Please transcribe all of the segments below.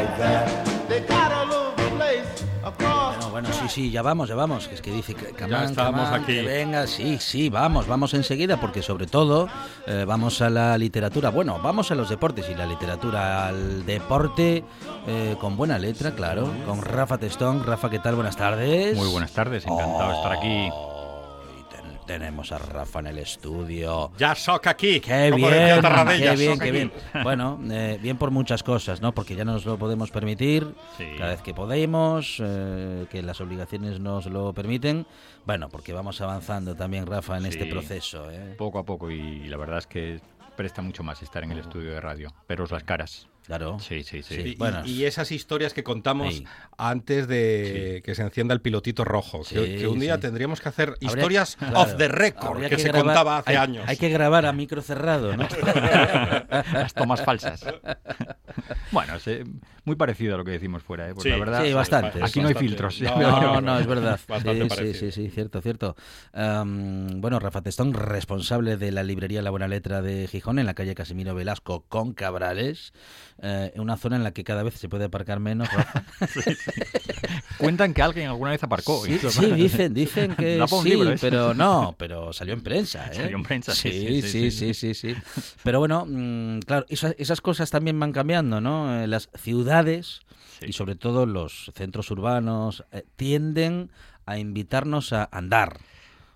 Like it like that. They got a little place across Bueno, bueno, sí, sí, ya vamos, ya vamos. que Es que dice que Camán, estamos Camán, aquí. que venga, sí, sí, vamos, vamos enseguida, porque sobre todo eh, vamos a la literatura. Bueno, vamos a los deportes y la literatura al deporte eh, con buena letra, claro, con Rafa Testón. Rafa, ¿qué tal? Buenas tardes. Muy buenas tardes, encantado de estar aquí. Tenemos a Rafa en el estudio. Ya soca aquí. Qué bien, qué bien, qué bien. Bueno, eh, bien por muchas cosas, ¿no? Porque ya nos lo podemos permitir Sí. cada vez que podemos, eh, que las obligaciones nos lo permiten. Bueno, porque vamos avanzando también, Rafa, en este Sí. proceso. ¿eh? Poco a poco y la verdad es que presta mucho más estar en el estudio de radio. Veros las caras. Claro. Sí, sí, sí. Sí. Y, Bueno. y esas historias que contamos Ahí. antes de que se encienda el pilotito rojo. que, Sí, que un día sí. tendríamos que hacer historias claro. off the record que, se grabar- contaba hace hay, años. Hay que grabar a micro cerrado, ¿no? Las tomas falsas. bueno, muy parecido a lo que decimos fuera, ¿eh? Porque Sí, la verdad, sí, bastante. Aquí no hay filtros. No, No, no, es verdad. Sí, sí, sí, sí, cierto, cierto. Bueno, Rafa Testón, responsable de la librería La Buena Letra de Gijón, en la calle Casimiro Velasco con Cabrales, eh, una zona en la que cada vez se puede aparcar menos. sí, sí. Cuentan que alguien alguna vez aparcó. Sí, dicen, dicen sí, ¿eh? pero no, pero salió en prensa. ¿eh? Salió en prensa, sí. Sí, sí, sí, sí. Pero bueno, mm, claro, esas, esas cosas también van cambiando, ¿no? Eh, las ciudades y sobre todo los centros urbanos tienden a invitarnos a andar.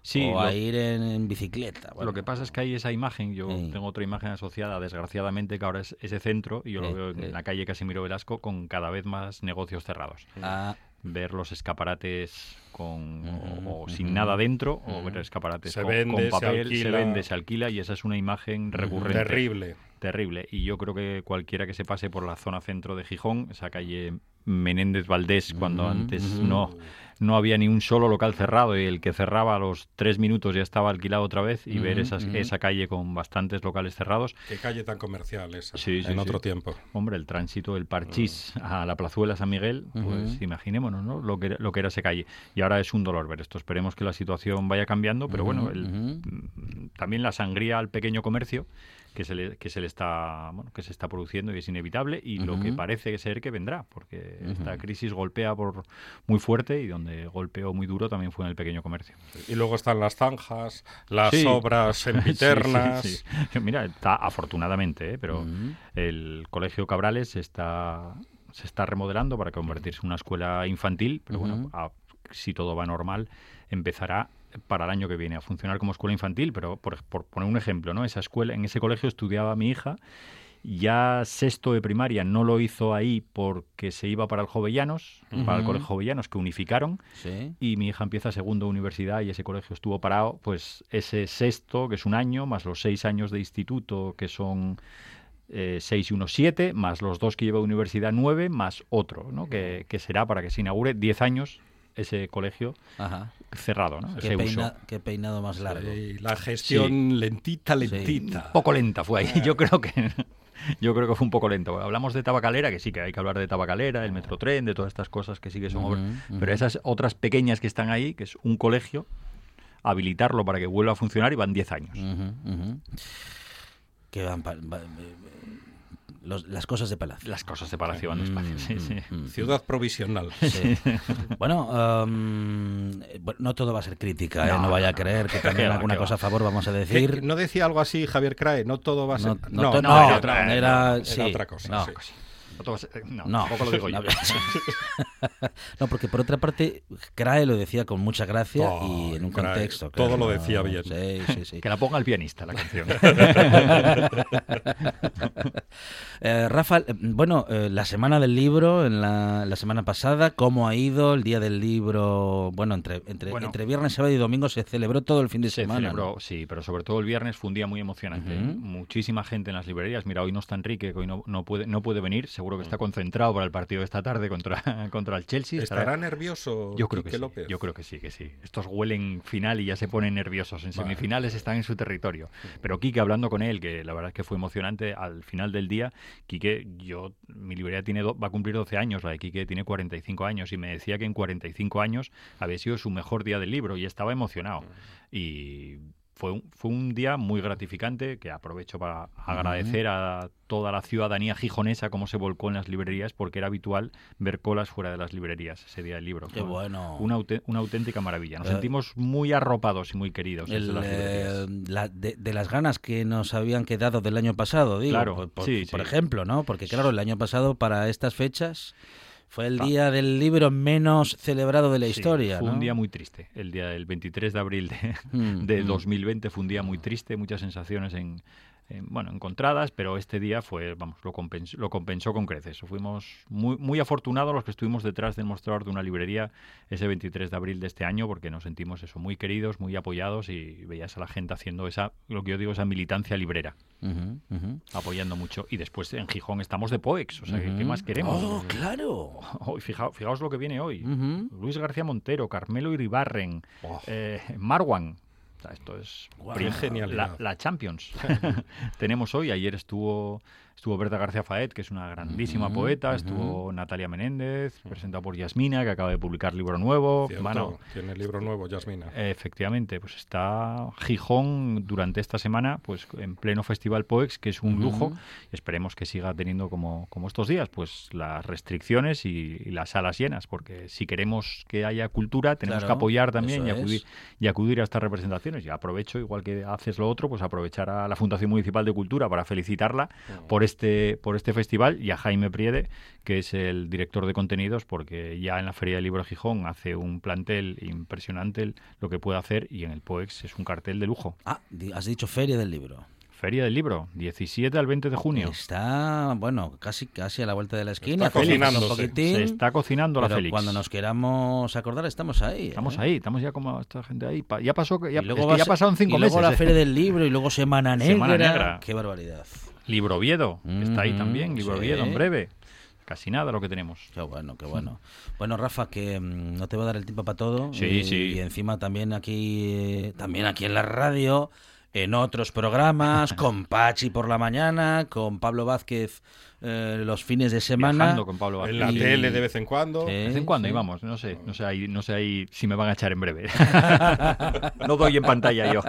Sí, o lo- a ir en, en bicicleta. Bueno, Lo que pasa es que hay esa imagen, yo Sí. tengo otra imagen asociada, desgraciadamente, que ahora es ese centro, y yo Sí, lo veo en la calle Casimiro Velasco con cada vez más negocios cerrados. ah, Ver los escaparates con, o- sin nada dentro, o ver escaparates Se con, vende, con se papel, se, alquila. vende, se alquila, y esa es una imagen recurrente. Terrible. Terrible. Y yo creo que cualquiera que se pase por la zona centro de Gijón, esa calle Menéndez Valdés, cuando antes no, no había ni un solo local cerrado y el que cerraba a los tres minutos ya estaba alquilado otra vez y ver esas, esa calle con bastantes locales cerrados. Qué calle tan comercial esa. Sí, sí, en sí. otro tiempo. Hombre, el tránsito del Parchís a la plazuela San Miguel, pues imaginémonos ¿no? lo, que era, lo que era esa calle. Y ahora es un dolor ver esto. Esperemos que la situación vaya cambiando, pero bueno, el- mm, también la sangría al pequeño comercio que se le, que se le está bueno, que se está produciendo y es inevitable y lo que parece ser que vendrá porque esta crisis golpea por muy fuerte y donde golpeó muy duro también fue en el pequeño comercio Y luego están las zanjas, las Sí. obras Sí, sí, sempiternas. sí, sí. Mira, está afortunadamente, ¿eh? pero el Colegio Cabrales se está, se está remodelando para convertirse en una escuela infantil, pero bueno, a- si todo va normal, empezará para el año que viene a funcionar como escuela infantil, pero por, por poner un ejemplo, ¿no? Esa escuela, en ese colegio estudiaba mi hija, ya sexto de primaria no lo hizo ahí porque se iba para el Jovellanos, para el. Colegio Jovellanos, que unificaron, Sí. y mi hija empieza segundo de universidad y ese colegio estuvo parado, pues ese sexto, que es un año, más los seis años de instituto, que son eh, seis y unos siete, más los dos que lleva de universidad nueve, más otro, ¿no? que, que será para que se inaugure diez años ese colegio Ajá. cerrado, ¿no? Qué, ese uso. peina- qué peinado más largo. La gestión lentita, lentita. Un poco lenta fue ahí. Yo creo que yo creo que fue un poco lento. Hablamos de tabacalera, que sí que hay que hablar de tabacalera, el metrotren, de todas estas cosas que sí que son obras. Pero esas otras pequeñas que están ahí, que es un colegio, habilitarlo para que vuelva a funcionar y van 10 años. Que van pa- va- eh, los- las cosas de palacio. Las cosas de Palacio van despacio. Sí, sí. Mm, mm, Ciudad provisional. Sí. Bueno, eh, bueno, no todo va a ser crítica, ¿eh? no, No, vaya a creer que también alguna cosa va. a favor vamos a ¿Qué- decir. ¿No decía algo así Javier Crae? No todo va a ser... No, no, no, no, era otra- era, era sí, otra cosa, no. sí. No, tampoco lo digo yo. porque por otra parte, Crae lo decía con mucha gracia Oh, y en un Crae, contexto. todo claro. lo decía bien. Sí, sí, sí. Que la ponga el pianista la canción. Eh, Rafa, eh, bueno, eh, la semana del libro, en la, la semana pasada, ¿cómo ha ido el día del libro? Bueno, entre, entre, Bueno. entre viernes, sábado y domingo se celebró todo el fin de Se semana. celebró, ¿no? sí, pero sobre todo el viernes fue un día muy emocionante. Muchísima gente en las librerías. Mira, hoy no está Enrique, que hoy no, no puede, no puede venir. Seguro que está concentrado para el partido de esta tarde contra, contra el Chelsea. Estará- ¿Estará nervioso Yo creo que sí. López? Yo creo que sí, que sí. Estos huelen final y ya se ponen nerviosos. En Vale. semifinales están en su territorio. Pero Quique, hablando con él, que la verdad es que fue emocionante, al final del día, Quique, yo, mi librería tiene do- va a cumplir 12 años, la de Quique tiene 45 años y me decía que en 45 años había sido su mejor día del libro y estaba emocionado. Y fue un, fue un día muy gratificante que aprovecho para agradecer a toda la ciudadanía gijonesa cómo se volcó en las librerías porque era habitual ver colas fuera de las librerías ese día del libro. Qué bueno. Una, una auténtica maravilla. Nos Eh, sentimos muy arropados y muy queridos El, las eh, la- de, de las ganas que nos habían quedado del año pasado, digo, Claro, por, por- sí, por sí. ejemplo, ¿no? Porque claro, el año pasado para estas fechas fue el día del libro menos celebrado de la Sí, historia, Fue ¿no? un día muy triste. El día del 23 de abril de, Mm, de mm. 2020 fue un día muy triste, muchas sensaciones en, en, bueno, encontradas, pero este día fue, vamos, lo compensó, lo compensó con creces. Fuimos muy, muy afortunados los que estuvimos detrás del mostrador de una librería ese 23 de abril de este año, porque nos sentimos eso, muy queridos, muy apoyados y veías a la gente haciendo esa, lo que yo digo, esa militancia librera, apoyando mucho. Y después en Gijón estamos de POEX, o sea, ¿qué- ¿qué más queremos? ¡Oh, claro! Hoy, fijaos, fijaos lo que viene hoy. Luis García Montero, Carmelo Iribarren, Oh. eh, Marwan. Sea, esto es. La, la Champions. Tenemos hoy, ayer estuvo estuvo Berta García Faet, que es una grandísima poeta, estuvo Natalia Menéndez, presentado por Yasmina, que acaba de publicar libro nuevo. Cierto, Bueno, tiene libro nuevo, Yasmina. Efectivamente, pues está Gijón durante esta semana, pues en pleno Festival Poex, que es un lujo. Esperemos que siga teniendo como, como estos días, pues las restricciones y, y las salas llenas, porque si queremos que haya cultura, tenemos Claro, que apoyar también y acudir, es. y acudir a estas representaciones. Y aprovecho, igual que haces lo otro, pues aprovechar a la Fundación Municipal de Cultura para felicitarla por este, por este festival y a Jaime Priede, que es el director de contenidos, porque ya en la Feria del Libro de Gijón hace un plantel impresionante lo que puede hacer y en el POEX es un cartel de lujo. Ah, has dicho Feria del Libro. Feria del Libro, 17 al 20 de junio. Está, bueno, casi casi a la vuelta de la esquina. Está poquitín, Se está cocinando la Félix. cuando nos queramos acordar estamos ahí. Estamos ¿eh? ahí, estamos ya como esta gente ahí. Ya pasó, que- ya, Y luego es que a ya ser- pasaron cinco y meses. luego la ¿eh? Feria del Libro y luego Semana Negra. Semana Negra. Qué barbaridad. Libro Oviedo, está ahí también, Libro sí. Oviedo en breve. Casi nada lo que tenemos. Qué bueno, qué bueno. Bueno, Rafa, que mm, no te va a dar el tiempo para todo. Sí, y, sí. Y encima también aquí, eh, también aquí en la radio, en otros programas, con Pachi por la mañana, con Pablo Vázquez eh, los fines de semana. Viajando con Pablo En la y- tele de vez en cuando. Sí, De vez en cuando sí. íbamos, no sé, no sé ahí, no sé ahí si me van a echar en breve. no doy en pantalla yo.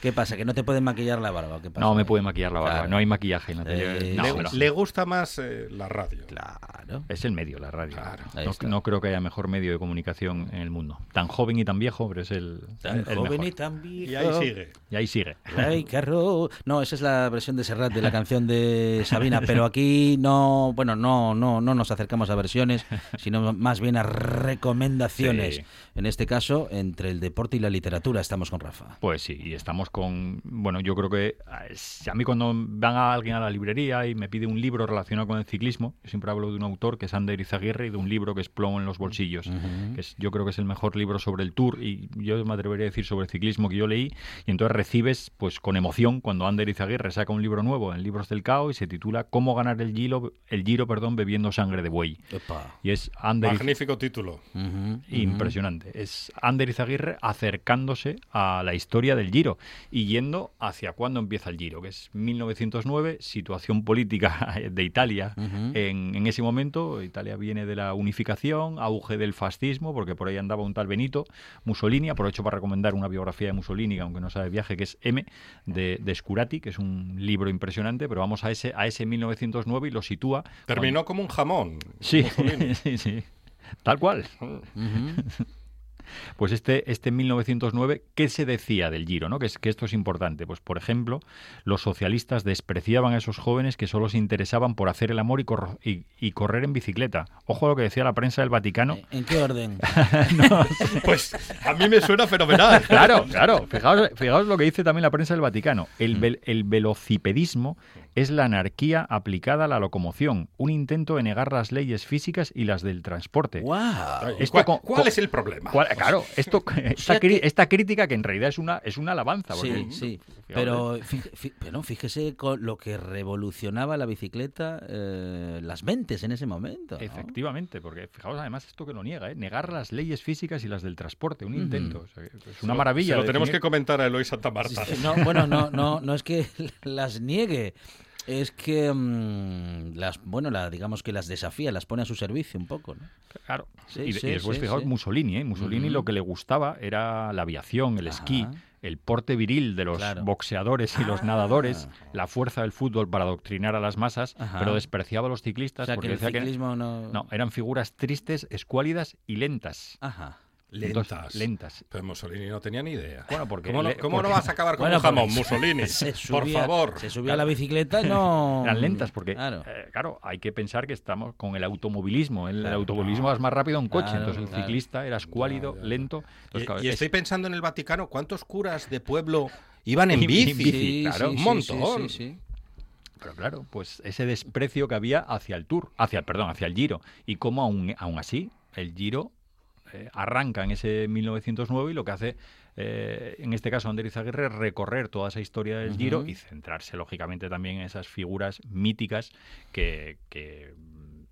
¿Qué pasa? ¿Que no te pueden maquillar la barba? ¿Qué pasa? No me puede maquillar la barba, Claro. no hay maquillaje. No te Eh, lleves- no, le, pero le gusta más eh, la radio. Claro. Es el medio, la radio. Claro. No, creo que haya mejor medio de comunicación en el mundo. Tan joven y tan viejo, pero es el, Tan el joven mejor. y tan viejo. Y ahí sigue. Y ahí sigue. Ay, carro. No, esa es la versión de Serrat de la canción de Sabina, pero aquí no, bueno, no, no, no nos acercamos a versiones, sino más bien a recomendaciones. Sí. En este caso, entre el deporte y la literatura, estamos con Rafa. Pues sí, y estamos con. Bueno, yo creo que eh, a mí cuando van a alguien a la librería y me pide un libro relacionado con el ciclismo, yo siempre hablo de un autor que es Ander Izaguirre y de un libro que es Plomo en los bolsillos, que es, yo creo que es el mejor libro sobre el Tour y yo me atrevería a decir sobre el ciclismo que yo leí y entonces recibes pues con emoción cuando Ander Izaguirre saca un libro nuevo en Libros del Y se titula Cómo ganar el Giro, el Giro perdón, bebiendo sangre de buey. Epa. Y es Ander Magnífico título. Impresionante. Es Ander Izaguirre acercándose a la historia del Giro y yendo hacia cuándo empieza el Giro, que es 1909, situación política de Italia. Ujú. en, en ese momento, Italia viene de la unificación, auge del fascismo, porque por ahí andaba un tal Benito Mussolini. Aprovecho para recomendar una biografía de Mussolini, aunque no sabe viaje, que es M, de, de Scurati, que es un libro impresionante, pero vamos a ese, a ese 1909 y lo sitúa. Terminó como un jamón. Sí, sí, sí. Tal cual. Ujú. Pues este, este 1909, ¿qué se decía del Giro? ¿no? Que, es, que esto es importante. Pues, por ejemplo, los socialistas despreciaban a esos jóvenes que solo se interesaban por hacer el amor y, corro- y- y correr en bicicleta. Ojo a lo que decía la prensa del Vaticano. ¿En qué orden? Pues a mí me suena fenomenal. Claro, claro. Fijaos, fijaos lo que dice también la prensa del Vaticano. El, vel- el velocipedismo es la anarquía aplicada a la locomoción, un intento de negar las leyes físicas y las del transporte. ¡Guau! ¿Y Esto cuál, cuál es el problema? ¿Cuál- claro, esto, esta, sea cri- que- esta crítica que en realidad es una, es una alabanza. porque, Sí, sí. fíjate, Pero, fí- fí- pero fíjese con lo que revolucionaba la bicicleta, eh, las mentes en ese momento. ¿no? Efectivamente, porque fijaos además esto que lo niega, ¿eh? negar las leyes físicas y las del transporte, un intento. o sea, que es una lo- maravilla. Se lo tenemos que comentar a Eloy Santa Marta. Sí, No, bueno, no, no, no es que las niegue. Es que mm, las, bueno, la, digamos que las desafía, las pone a su servicio un poco, ¿no? Claro. Sí, y, sí, y después, sí, fijaos, sí. Mussolini, ¿eh? Mussolini lo que le gustaba era la aviación, el esquí, el porte viril de los Claro. boxeadores y los Ah. nadadores, la fuerza del fútbol para adoctrinar a las masas, Ajá. pero despreciaba a los O ciclistas que porque el decía que ciclismo no... no, eran figuras tristes, escuálidas y lentas. Ajá. Lentas. Entonces, lentas. Pero Mussolini no tenía ni idea. Bueno, porque ¿Cómo, no, le- cómo porque- no vas a acabar con Bueno, un jamón, Mussolini? Se Por subía- favor. Se subía a la bicicleta y no... Eran lentas porque, Claro. eh, claro, hay que pensar que estamos con el automovilismo. El, Claro. automovilismo es más rápido en coche, Claro, entonces el ciclista era escuálido, lento. Entonces, Y, claro, y es- estoy pensando en el Vaticano, ¿cuántos curas de pueblo iban en bici? bici, claro, un sí, montón. sí, sí. Pero claro, pues ese desprecio que había hacia el Tour, hacia, perdón, hacia el Giro. Y cómo aún, aún así el Giro eh, arranca en ese 1909 y lo que hace, eh, en este caso Ander Izaguirre, es recorrer toda esa historia del Giro y centrarse lógicamente también en esas figuras míticas que, que,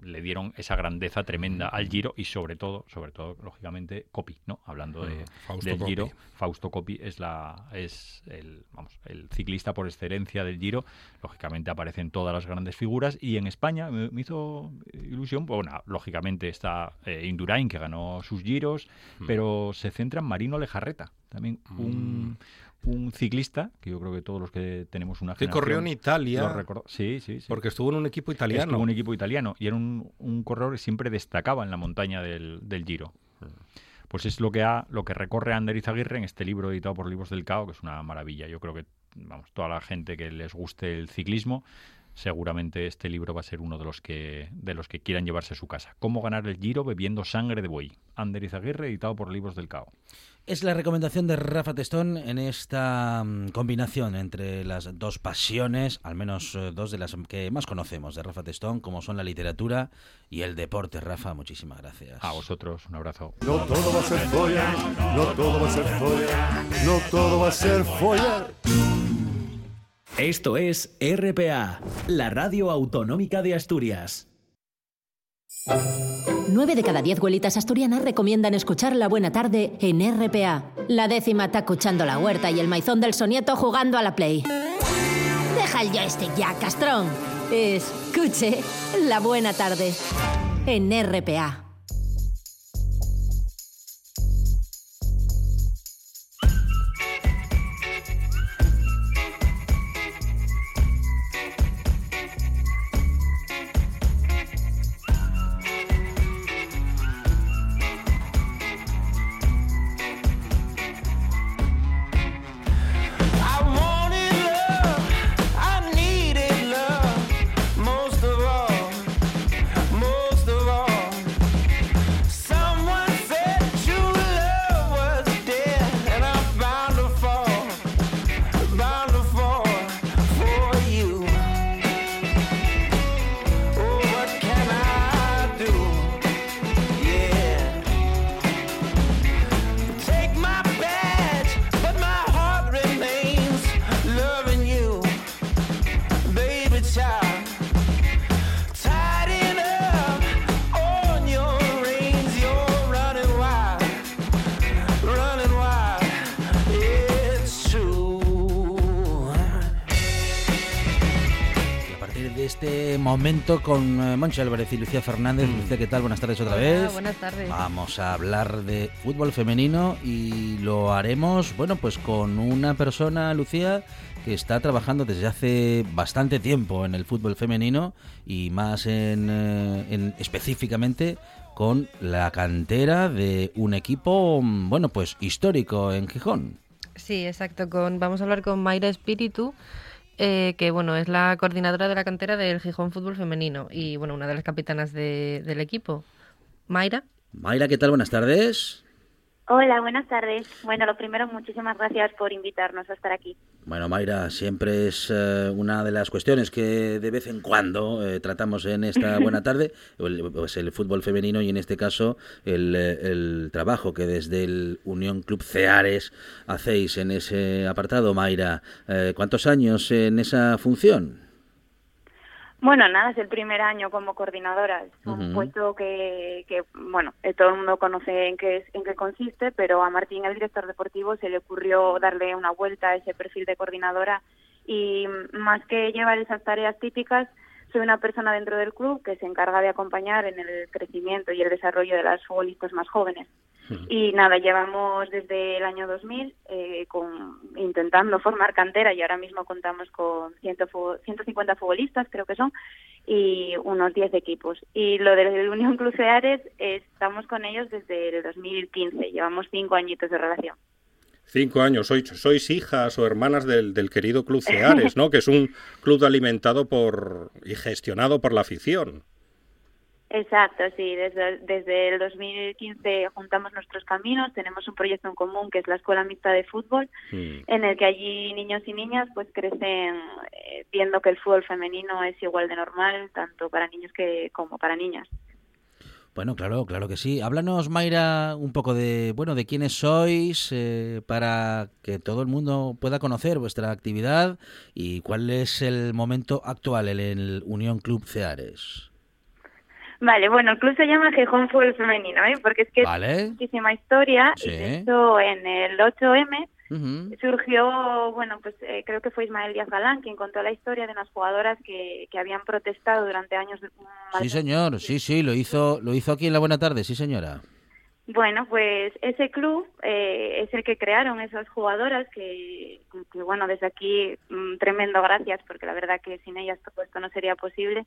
le dieron esa grandeza tremenda al Giro y sobre todo, sobre todo, lógicamente, Coppi, ¿no? Hablando de, Mm, Fausto del. Giro, Fausto Coppi es la es el vamos el ciclista por excelencia del Giro lógicamente aparecen todas las grandes figuras y en España me, me hizo ilusión pues, bueno lógicamente está eh, Indurain que ganó sus Giros Mm. pero se centra en Marino Lejarreta también un, un ciclista que yo creo que todos los que tenemos una Que generación corrió en Italia, sí sí sí porque estuvo en un equipo italiano. Estuvo en un equipo italiano y era un, un corredor que siempre destacaba en la montaña del, del Giro. Pues es lo que ha, lo que recorre Ander Izaguirre en este libro editado por Libros del Cao, que es una maravilla. Yo creo que vamos, toda la gente que les guste el ciclismo, seguramente este libro va a ser uno de los que de los que quieran llevarse a su casa. Cómo ganar el Giro bebiendo sangre de buey. Ander Izaguirre, editado por Libros del Cao. Es la recomendación de Rafa Testón en esta mm, combinación entre las dos pasiones, al menos eh, dos de las que más conocemos de Rafa Testón, como son la literatura y el deporte. Rafa, muchísimas gracias. A vosotros, un abrazo. No todo va a ser follar, no todo va a ser follar, no todo va a ser follar. Esto es RPA, la radio autonómica de Asturias. Nueve de cada diez abuelitas asturianas recomiendan escuchar La Buena Tarde en RPA. La décima está escuchando la huerta y el maizón del sonieto jugando a la Play. Deja el joystick ya, castrón. Escuche La Buena Tarde en RPA. Este momento con eh, Moncho Álvarez y Lucía Fernández. Lucía, ¿qué tal? Buenas tardes otra Hola, vez. buenas tardes. Vamos a hablar de fútbol femenino y lo haremos, bueno, pues con una persona, Lucía, que está trabajando desde hace bastante tiempo en el fútbol femenino y más en, eh, en- específicamente con la cantera de un equipo, mm, bueno, pues histórico en Gijón. Sí, exacto. Con, vamos a hablar con Mayra Espíritu, eh, que bueno, es la coordinadora de la cantera del Gijón Fútbol Femenino y bueno, una de las capitanas de- del equipo. Mayra. Mayra, ¿qué tal? Buenas tardes. Hola, buenas tardes. Bueno, lo primero, muchísimas gracias por invitarnos a estar aquí. Bueno, Mayra, siempre es eh, una de las cuestiones que de vez en cuando eh, tratamos en esta buena tarde, el, pues el fútbol femenino y en este caso el, eh, el trabajo que desde el Unión Club Ceares hacéis en ese apartado, Mayra. Eh, ¿Cuántos años en esa función? Bueno, nada, es el primer año como coordinadora. Es un puesto que, que, bueno, eh, todo el mundo conoce en qué, es- en qué consiste, pero a Martín, el director deportivo, se le ocurrió darle una vuelta a ese perfil de coordinadora y mm, más que llevar esas tareas típicas, soy una persona dentro del club que se encarga de acompañar en el crecimiento y el desarrollo de las futbolistas más jóvenes. Y nada, llevamos desde el año 2000 eh, con, intentando formar cantera y ahora mismo contamos con 100 fu- 150 futbolistas, creo que son, y unos 10 equipos. Y lo del Unión Club Ceares, eh, estamos con ellos desde el 2015, llevamos cinco añitos de relación. Cinco años, sois, sois hijas o hermanas del, del querido Club Ceares, ¿no? Que es un club alimentado por y gestionado por la afición. Exacto, sí, desde, desde el 2015 juntamos nuestros caminos, tenemos un proyecto en común que es la Escuela Mixta de Fútbol, Mm. en el que allí niños y niñas pues crecen eh, viendo que el fútbol femenino es igual de normal tanto para niños que como para niñas. Bueno, claro, claro que sí. Háblanos, Mayra, un poco de, bueno, de quiénes sois, eh, para que todo el mundo pueda conocer vuestra actividad y cuál es el momento actual en el Unión Club Ceares. Vale, bueno, el club se llama Gijón Fútbol Femenino, ¿eh? porque es que Vale. es muchísima historia. Sí. Y de hecho, en el 8M Ujú. surgió, bueno, pues eh, creo que fue Ismael Díaz Galán quien contó la historia de unas jugadoras que, que habían protestado durante años. Sí, señor, sí, sí, lo hizo, lo hizo aquí en la Buena Tarde, sí, señora. Bueno, pues ese club eh, es el que crearon esas jugadoras que, que, bueno, desde aquí mm, tremendo gracias porque la verdad que sin ellas todo esto no sería posible.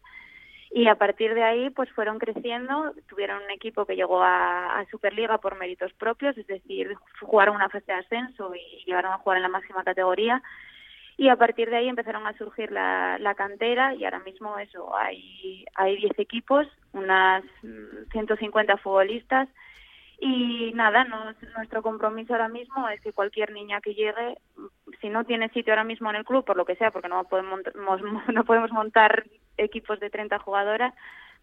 Y a partir de ahí, pues fueron creciendo, tuvieron un equipo que llegó a, Superliga por méritos propios, es decir, jugaron una fase de ascenso y llegaron a jugar en la máxima categoría. Y a partir de ahí empezaron a surgir la, la cantera y ahora mismo eso, hay, hay 10 equipos, unas mm, 150 futbolistas y nada, nos- nuestro compromiso ahora mismo es que cualquier niña que llegue, si no tiene sitio ahora mismo en el club, por lo que sea, porque no podemos, no podemos montar equipos de 30 jugadoras,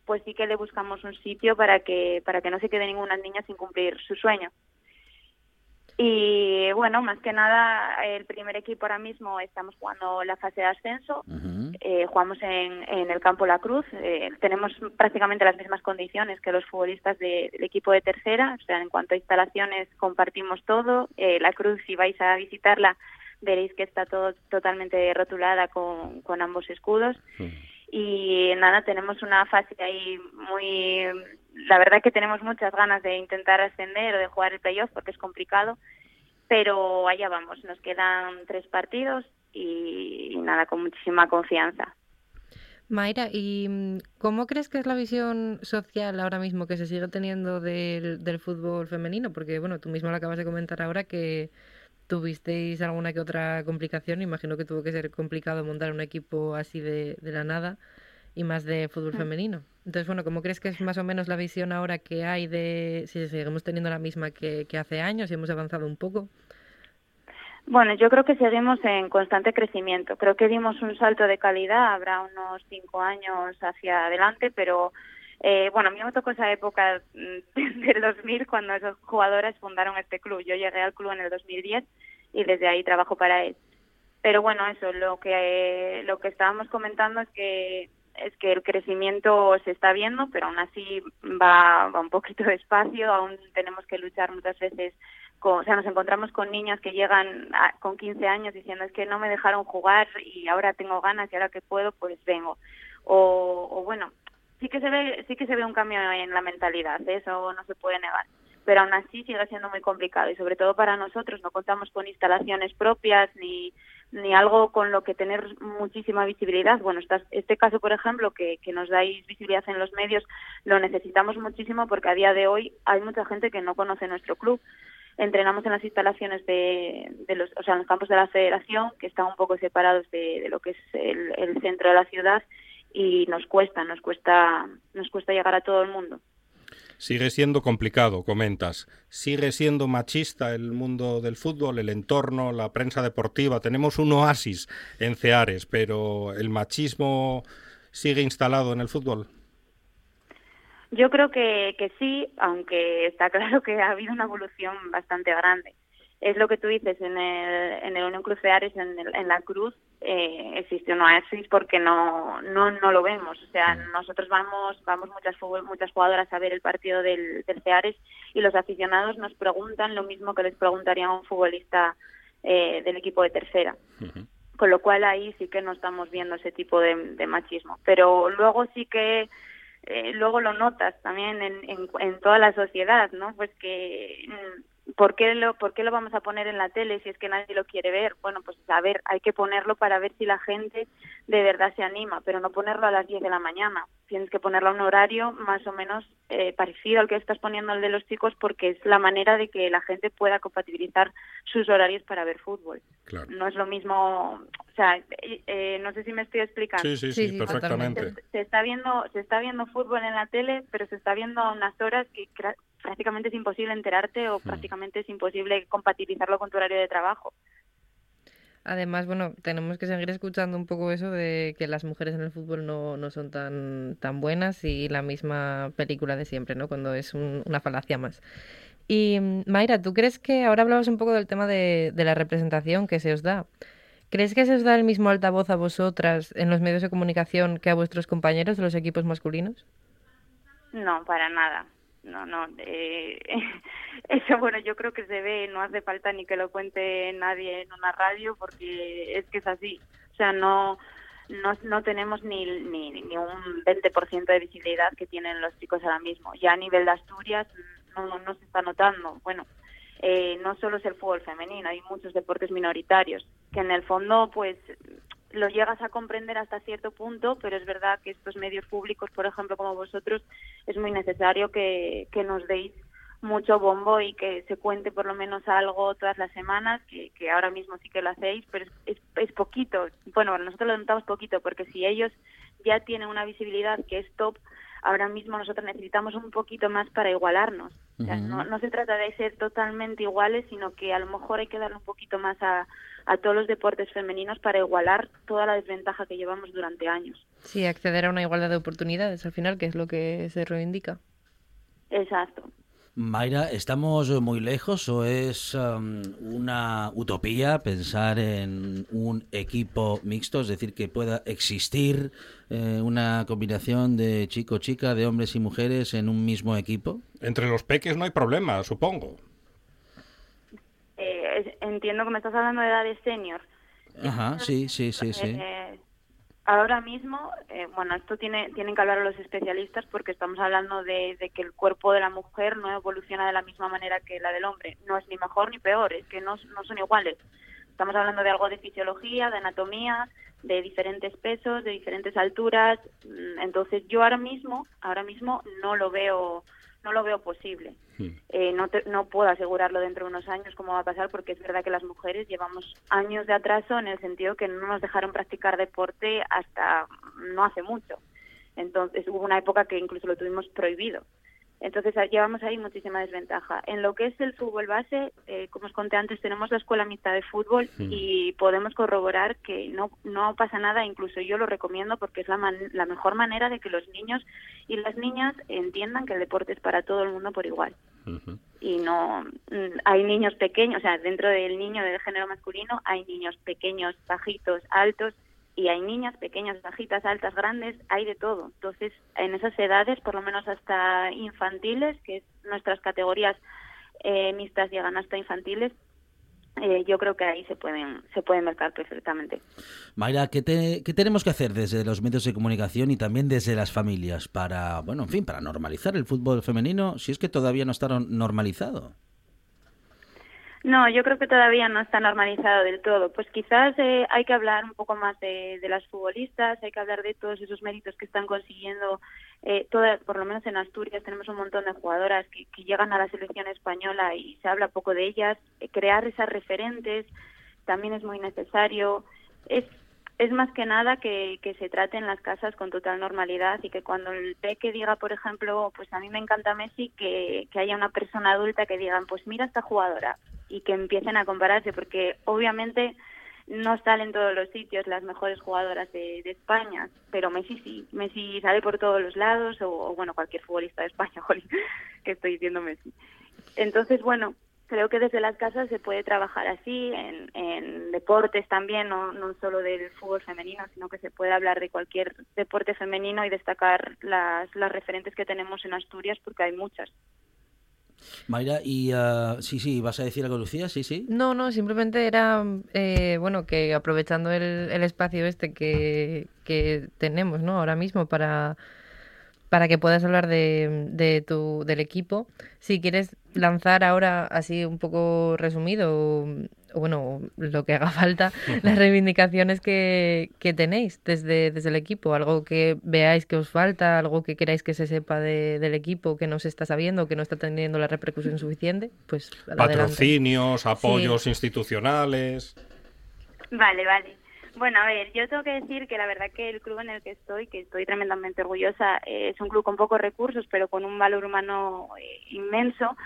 pues sí que le buscamos un sitio para que, para que no se quede ninguna niña sin cumplir su sueño. Y bueno, más que nada, el primer equipo ahora mismo estamos jugando la fase de ascenso. Eh, jugamos en, en el campo La Cruz. Eh, tenemos prácticamente las mismas condiciones que los futbolistas de- del equipo de tercera. O sea, en cuanto a instalaciones, compartimos todo. Eh, la Cruz, si vais a visitarla, veréis que está todo totalmente rotulada con, con ambos escudos. Y nada, tenemos una fase ahí muy. La verdad que tenemos muchas ganas de intentar ascender o de jugar el playoff porque es complicado. Pero allá vamos, nos quedan tres partidos y, nada, con muchísima confianza. Mayra, ¿y mm, cómo crees que es la visión social ahora mismo que se sigue teniendo del, del fútbol femenino? Porque, bueno, tú mismo lo acabas de comentar ahora que tuvisteis alguna que otra complicación. Imagino que tuvo que ser complicado montar un equipo así de, de la nada y más de fútbol femenino. Entonces, bueno, ¿cómo crees que es más o menos la visión ahora que hay de si seguimos teniendo la misma que, que hace años y hemos avanzado un poco? Bueno, yo creo que seguimos en constante crecimiento. Creo que dimos un salto de calidad, habrá unos cinco años hacia adelante, pero eh, bueno, a mí me tocó esa época mm, del 2000 cuando esas jugadoras fundaron este club. Yo llegué al club en el 2010 y desde ahí trabajo para él. Pero bueno, eso, lo que lo que estábamos comentando es que es que el crecimiento se está viendo, pero aún así va, va un poquito despacio, aún tenemos que luchar muchas veces o sea, nos encontramos con niñas que llegan a- con 15 años diciendo es que no me dejaron jugar y ahora tengo ganas y ahora que puedo pues vengo. O, o bueno, sí que se ve sí que se ve un cambio en la mentalidad, ¿eh? eso no se puede negar. Pero aún así sigue siendo muy complicado y sobre todo para nosotros no contamos con instalaciones propias ni ni algo con lo que tener muchísima visibilidad. Bueno, estas- este caso, por ejemplo, que, que nos dais visibilidad en los medios, lo necesitamos muchísimo porque a día de hoy hay mucha gente que no conoce nuestro club entrenamos en las instalaciones de, de los, o sea, en los campos de la federación, que están un poco separados de, de lo que es el, el centro de la ciudad y nos cuesta, nos cuesta, nos cuesta llegar a todo el mundo. Sigue siendo complicado, comentas. Sigue siendo machista el mundo del fútbol, el entorno, la prensa deportiva. Tenemos un oasis en Ceares, pero el machismo sigue instalado en el fútbol. Yo creo que, que sí, aunque está claro que ha habido una evolución bastante grande. Es lo que tú dices, en el, en el Unión Cruceares, en, el- en la Cruz, eh, existe un oasis porque no, no, no lo vemos. O sea, nosotros vamos, vamos muchas, muchas jugadoras a ver el partido del, del Ceares y los aficionados nos preguntan lo mismo que les preguntaría a un futbolista eh, del equipo de tercera con lo cual ahí sí que no estamos viendo ese tipo de, de machismo. Pero luego sí que eh, luego lo notas también en, en, en toda la sociedad, ¿no? Pues que mm, ¿por qué lo por qué lo vamos a poner en la tele si es que nadie lo quiere ver? Bueno, pues a ver, hay que ponerlo para ver si la gente de verdad se anima, pero no ponerlo a las 10 de la mañana. Tienes que ponerlo a un horario más o menos eh, parecido al que estás poniendo el de los chicos porque es la manera de que la gente pueda compatibilizar sus horarios para ver fútbol Claro. no es lo mismo, o sea, eh, eh, no sé si me estoy explicando. Sí, sí, sí, perfectamente. Se, se está viendo, se está viendo fútbol en la tele, pero se está viendo a unas horas que prácticamente es imposible enterarte o prácticamente es imposible compatibilizarlo con tu horario de trabajo. Además, bueno, tenemos que seguir escuchando un poco eso de que las mujeres en el fútbol no, no son tan, tan buenas y la misma película de siempre, ¿no? Cuando es un- una falacia más. Y mm, Mayra, ¿tú crees que ahora hablabas un poco del tema de, de la representación que se os da? ¿Crees que se os da el mismo altavoz a vosotras en los medios de comunicación que a vuestros compañeros de los equipos masculinos? No, para nada. No, no. eh, eso, bueno, yo creo que se ve, no hace falta ni que lo cuente nadie en una radio porque es que es así. O sea, no no, no tenemos ni, ni, ni un 20% de visibilidad que tienen los chicos ahora mismo. Ya a nivel de Asturias no, se está notando. Bueno, eh, no solo es el fútbol femenino, hay muchos deportes minoritarios que en el fondo, pues lo llegas a comprender hasta cierto punto, pero es verdad que estos medios públicos, por ejemplo, como vosotros, es muy necesario que, que nos deis mucho bombo y que se cuente por lo menos algo todas las semanas, que, que ahora mismo sí que lo hacéis, pero es, es, es poquito. Bueno, nosotros lo notamos poquito, porque si ellos ya tienen una visibilidad que es top, ahora mismo nosotros necesitamos un poquito más para igualarnos. O sea, no, no se trata de ser totalmente iguales, sino que a lo mejor hay que darle un poquito más a, a todos los deportes femeninos para igualar toda la desventaja que llevamos durante años. Sí, acceder a una igualdad de oportunidades al final, que es lo que se reivindica. Exacto. Mayra, ¿estamos muy lejos o es um, una utopía pensar en un equipo mixto? Es decir, que pueda existir eh, una combinación de chico-chica, de hombres y mujeres en un mismo equipo. Entre los peques no hay problema, supongo. Eh, entiendo que me estás hablando de edades senior. Ajá, sí, sí, sí, sí. Eh, ahora mismo, eh, bueno, esto tiene, tienen que hablar los especialistas porque estamos hablando de, de que el cuerpo de la mujer no evoluciona de la misma manera que la del hombre. No es ni mejor ni peor, es que no, no son iguales. Estamos hablando de algo de fisiología, de anatomía, de diferentes pesos, de diferentes alturas. Mm, Entonces yo ahora mismo, ahora mismo no lo veo, no lo veo posible. Eh, no, te- no puedo asegurarlo dentro de unos años cómo va a pasar porque es verdad que las mujeres llevamos años de atraso en el sentido que no nos dejaron practicar deporte hasta no hace mucho. Entonces hubo una época que incluso lo tuvimos prohibido. Entonces ah, llevamos ahí muchísima desventaja. En lo que es el fútbol base, eh, como os conté antes, tenemos la escuela mixta de fútbol y podemos corroborar que no, no pasa nada, incluso yo lo recomiendo porque es la, man- la mejor manera de que los niños y las niñas entiendan que el deporte es para todo el mundo por igual. Y no mm, hay niños pequeños, o sea, dentro del niño del género masculino hay niños pequeños, bajitos, altos y hay niñas pequeñas, bajitas, altas, grandes, hay de todo. Entonces, en esas edades, por lo menos hasta infantiles, que es nuestras categorías eh, mixtas llegan hasta infantiles, eh, yo creo que ahí se pueden se pueden marcar perfectamente. Mayra, ¿qué, te- qué tenemos que hacer desde los medios de comunicación y también desde las familias para, bueno, en fin, para normalizar el fútbol femenino, si es que todavía no está normalizado? No, yo creo que todavía no está normalizado del todo. Pues quizás eh, hay que hablar un poco más de, las futbolistas, hay que hablar de todos esos méritos que están consiguiendo, eh, todas, por lo menos en Asturias tenemos un montón de jugadoras que, que llegan a la selección española y se habla poco de ellas. Eh, crear esas referentes también es muy necesario. Es es más que nada que, que se traten las casas con total normalidad y que cuando el peque diga, por ejemplo, pues a mí me encanta Messi, que, que haya una persona adulta que digan, pues mira esta jugadora y que empiecen a compararse, porque obviamente no salen todos los sitios las mejores jugadoras de, España, pero Messi sí, Messi sale por todos los lados, o, o, bueno, cualquier futbolista de España, jolín, que estoy diciendo Messi. Entonces, bueno, creo que desde las casas se puede trabajar así, en, en deportes también, no, no solo del fútbol femenino, sino que se puede hablar de cualquier deporte femenino y destacar las, las referentes que tenemos en Asturias, porque hay muchas. Mayra, y uh, sí, sí, ¿vas a decir algo, Lucía? Sí, sí. No, no, simplemente era, eh, bueno, que aprovechando el, el espacio este que, que, tenemos, ¿no? Ahora mismo para, para que puedas hablar de, de tu, del equipo, si quieres lanzar ahora, así un poco resumido, o bueno, lo que haga falta, las reivindicaciones que, que tenéis desde, desde el equipo, algo que veáis que os falta, algo que queráis que se sepa de, del equipo, que no se está sabiendo, que no está teniendo la repercusión suficiente, pues Patrocinios, adelante. apoyos sí. institucionales. Vale, vale. Bueno, a ver, yo tengo que decir que la verdad que el club en el que estoy, que estoy tremendamente orgullosa, eh, es un club con pocos recursos, pero con un valor humano eh, inmenso.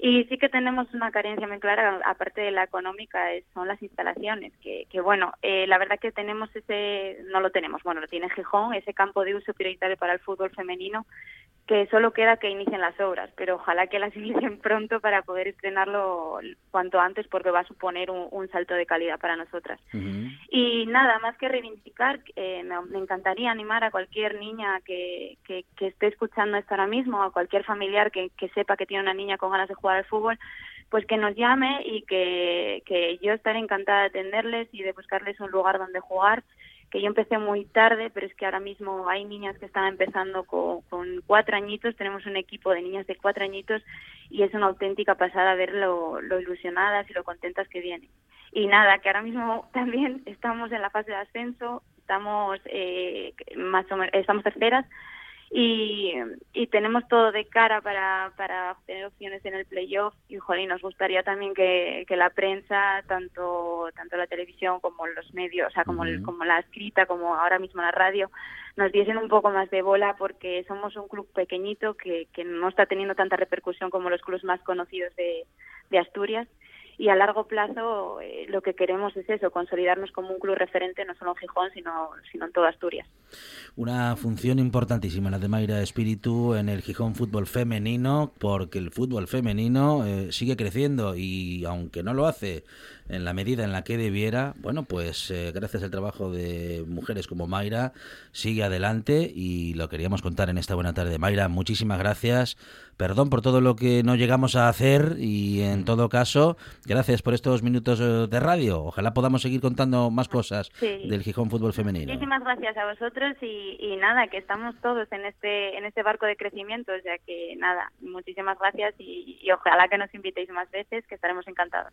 Y sí que tenemos una carencia muy clara, aparte de la económica, son las instalaciones, que, que bueno, eh, la verdad que tenemos ese, no lo tenemos, bueno, lo tiene Gijón, ese campo de uso prioritario para el fútbol femenino, que solo queda que inicien las obras, pero ojalá que las inicien pronto para poder estrenarlo cuanto antes porque va a suponer un, un salto de calidad para nosotras. Uh -huh. Y nada, más que reivindicar, eh, me, me, encantaría animar a cualquier niña que, que, que, esté escuchando esto ahora mismo, a cualquier familiar que, que sepa que tiene una niña con ganas de jugar al fútbol, pues que nos llame y que, que yo estaré encantada de atenderles y de buscarles un lugar donde jugar que yo empecé muy tarde, pero es que ahora mismo hay niñas que están empezando con, cuatro añitos, tenemos un equipo de niñas de cuatro añitos y es una auténtica pasada ver lo, lo ilusionadas y lo contentas que vienen. Y nada, que ahora mismo también estamos en la fase de ascenso, estamos eh, más o menos, estamos terceras, y, y tenemos todo de cara para, para obtener opciones en el playoff y jolín, nos gustaría también que, que la prensa, tanto tanto la televisión como los medios, o sea, como, uh -huh. el, como la escrita, como ahora mismo la radio, nos diesen un poco más de bola porque somos un club pequeñito que, que no está teniendo tanta repercusión como los clubes más conocidos de, de Asturias y a largo plazo eh, lo que queremos es eso, consolidarnos como un club referente no solo en Gijón, sino, sino en toda Asturias. Una función importantísima la de Mayra Espíritu en el Gijón Fútbol Femenino, porque el fútbol femenino eh, sigue creciendo y aunque no lo hace en la medida en la que debiera, bueno, pues eh, gracias al trabajo de mujeres como Mayra, sigue adelante y lo queríamos contar en esta buena tarde. Mayra, muchísimas gracias. Perdón por todo lo que no llegamos a hacer y en todo caso, gracias por estos minutos eh, de radio. Ojalá podamos seguir contando más cosas sí. del Gijón Fútbol Femenino. Muchísimas gracias a vosotros y, y, nada, que estamos todos en este en este barco de crecimiento, o sea que nada, muchísimas gracias y, y ojalá que nos invitéis más veces, que estaremos encantados.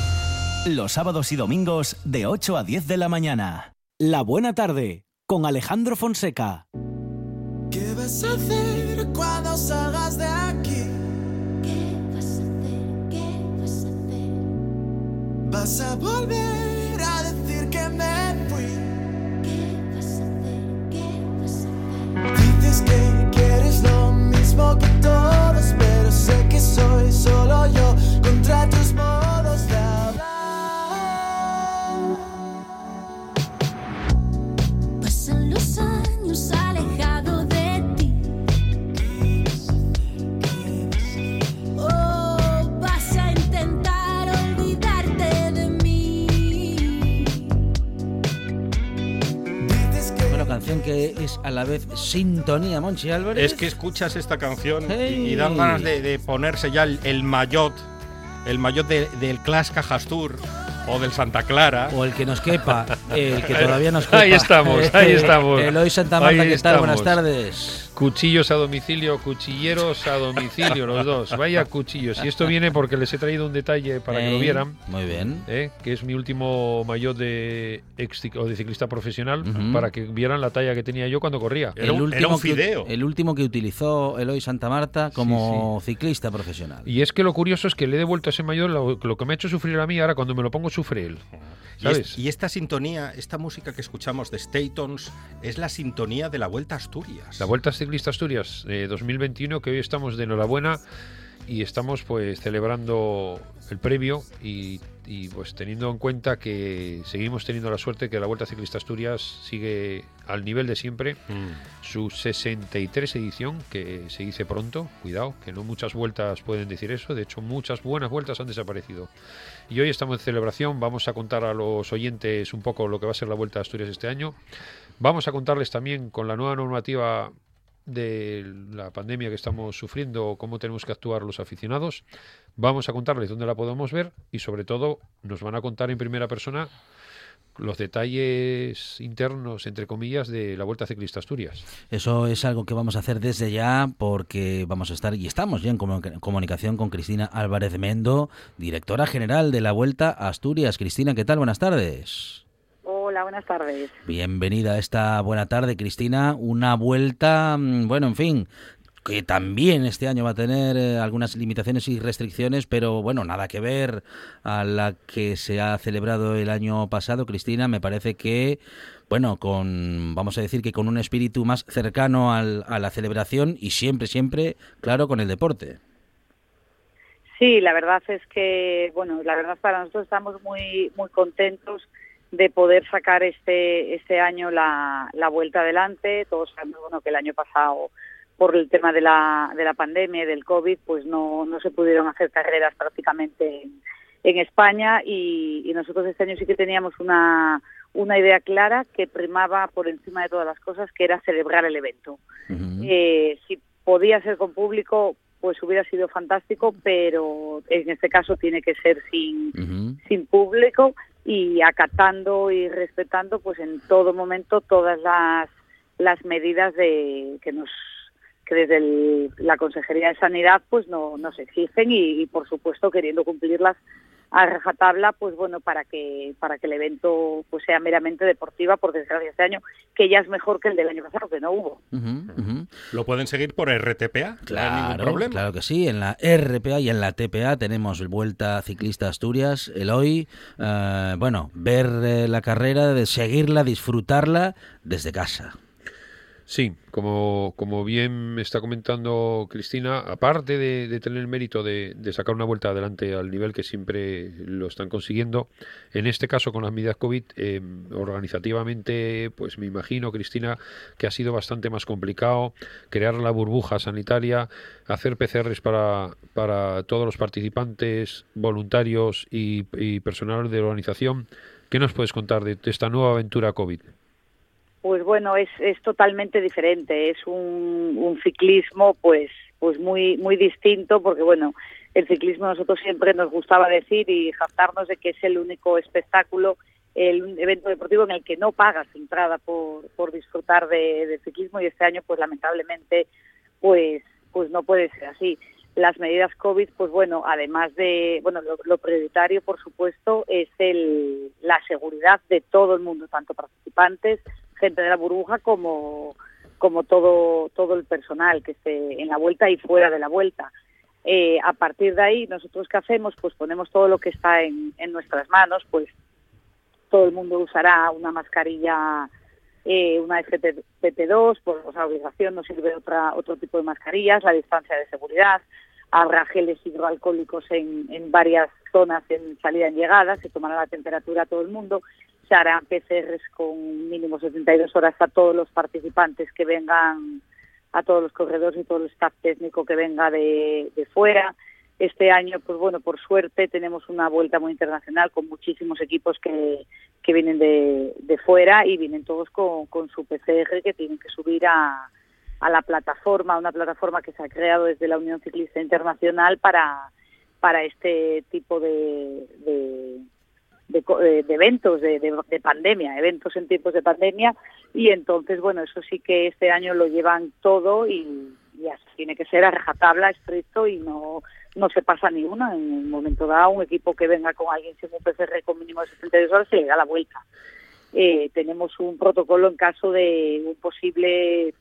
Los sábados y domingos de 8 a 10 de la mañana. La buena tarde con Alejandro Fonseca. ¿Qué vas a hacer cuando salgas de aquí? ¿Qué vas a hacer? ¿Qué vas a hacer? ¿Vas a volver a decir que me fui? ¿Qué vas a hacer? ¿Qué vas a hacer? Dices que quieres lo mismo que todos, pero sé que soy solo yo contra tus modos Pasan los años alejado de ti. Oh, vas a intentar olvidarte de mí. Bueno, canción que es a la vez sintonía, Monchi Álvarez. Es que escuchas esta canción y- Hey. y, dan ganas de, de ponerse ya el, el maillot, el de- del Clas Cajastur o del Santa Clara. O el que nos quepa. El que todavía nos culpa. Ahí estamos, ahí estamos. Eloy Santa Marta, Ahí ¿qué tal? Buenas tardes. Cuchillos a domicilio, cuchilleros a domicilio, los dos. Vaya cuchillos. Y esto viene porque les he traído un detalle para que lo vieran. Muy bien. ¿eh? que es mi último maillot de, ex o de ciclista profesional, para que vieran la talla que tenía yo cuando corría. el, último que, el último que utilizó Eloy Santa Marta como ciclista profesional. Y es que lo curioso es que le he devuelto a ese maillot lo, lo que me ha hecho sufrir a mí, ahora cuando me lo pongo sufre él. Y, es- ¿Sabes? y esta sintonía, esta música que escuchamos de Statons, es la sintonía de la Vuelta a Asturias. La Vuelta Ciclista Asturias eh, 2021, que hoy estamos de enhorabuena y estamos pues celebrando el previo y, y, pues teniendo en cuenta que seguimos teniendo la suerte que la Vuelta Ciclista Asturias sigue al nivel de siempre, su 63 edición, que se dice pronto, cuidado, que no muchas vueltas pueden decir eso, de hecho muchas buenas vueltas han desaparecido. Y hoy estamos en celebración, vamos a contar a los oyentes un poco lo que va a ser la Vuelta a Asturias este año. Vamos a contarles también con la nueva normativa de la pandemia que estamos sufriendo, cómo tenemos que actuar los aficionados. Vamos a contarles dónde la podemos ver y sobre todo nos van a contar en primera persona los detalles internos, entre comillas, de la Vuelta Ciclista Asturias. Eso es algo que vamos a hacer desde ya porque vamos a estar y estamos ya en comu- comunicación con Cristina Álvarez Mendo, directora general de la Vuelta a Asturias. Cristina, ¿qué tal? Buenas tardes. Hola, buenas tardes. Bienvenida a esta buena tarde, Cristina. Una vuelta, mm, bueno, en fin, que también este año va a tener eh, algunas limitaciones y restricciones, pero bueno, nada que ver a la que se ha celebrado el año pasado, Cristina. Me parece que, bueno, con, vamos a decir que con un espíritu más cercano al- a la celebración y siempre, siempre, claro, con el deporte. Sí, la verdad es que, bueno, la verdad para nosotros estamos muy muy contentos de poder sacar este este año la, la vuelta adelante. Todos sabemos bueno, que el año pasado por el tema de la, de la pandemia y del COVID, pues no, no se pudieron hacer carreras prácticamente en, en España y, y nosotros este año sí que teníamos una, una idea clara que primaba por encima de todas las cosas, que era celebrar el evento. Eh, si podía ser con público, pues hubiera sido fantástico, pero en este caso tiene que ser sin, sin público y acatando y respetando, pues en todo momento todas las, las medidas de que nos que desde el- la Consejería de Sanidad pues no nos exigen y, y, por supuesto queriendo cumplirlas a rajatabla pues bueno para que para que el evento pues sea meramente deportiva por desgracia este año que ya es mejor que el del año pasado que no hubo ¿Lo pueden seguir por RTPA? No hay ningún Claro, problema. claro que sí. En la RPA y en la TPA tenemos Vuelta Ciclista Asturias, el hoy. eh, bueno, ver eh, la carrera, de seguirla, disfrutarla desde casa. Sí, como, como bien me está comentando Cristina, aparte de, tener el mérito de, sacar una vuelta adelante al nivel que siempre lo están consiguiendo, en este caso con las medidas COVID, eh, organizativamente, pues me imagino, Cristina, que ha sido bastante más complicado crear la burbuja sanitaria, hacer PCRs para, para todos los participantes, voluntarios y, y personal de la organización. ¿Qué nos puedes contar de esta nueva aventura COVID? Pues bueno, es, es totalmente diferente, es un, ciclismo pues pues muy muy distinto porque bueno, el ciclismo nosotros siempre nos gustaba decir y jactarnos de que es el único espectáculo, el evento deportivo en el que no pagas entrada por, por disfrutar de, ciclismo y este año pues lamentablemente pues pues no puede ser así. Las medidas COVID, pues bueno, además de, bueno, lo, lo prioritario, por supuesto, es el, la seguridad de todo el mundo, tanto participantes, gente de la burbuja, como, como todo, todo el personal que esté en la vuelta y fuera de la vuelta. Eh, a partir de ahí, nosotros qué hacemos, pues ponemos todo lo que está en, en nuestras manos, pues todo el mundo usará una mascarilla, eh, una FP2, por sea, obligación no sirve otra, otro tipo de mascarillas, la distancia de seguridad, habrá geles hidroalcohólicos en, en varias zonas en salida y en llegada, se tomará la temperatura a todo el mundo, harán PCRs con mínimo 72 horas a todos los participantes que vengan, a todos los corredores y todo el staff técnico que venga de, fuera. Este año, pues bueno, por suerte tenemos una vuelta muy internacional con muchísimos equipos que, vienen de, fuera y vienen todos con, su PCR que tienen que subir a, la plataforma, una plataforma que se ha creado desde la Unión Ciclista Internacional para, este tipo de, de, eventos de, de- de pandemia, eventos en tiempos de pandemia, y entonces, bueno, eso sí que este año lo llevan todo y, y así tiene que ser a rajatabla, estricto y no no se pasa ni una. En un momento dado, un equipo que venga con alguien sin un PCR con mínimo de 72 horas se le da la vuelta. Eh, tenemos un protocolo en caso de un posible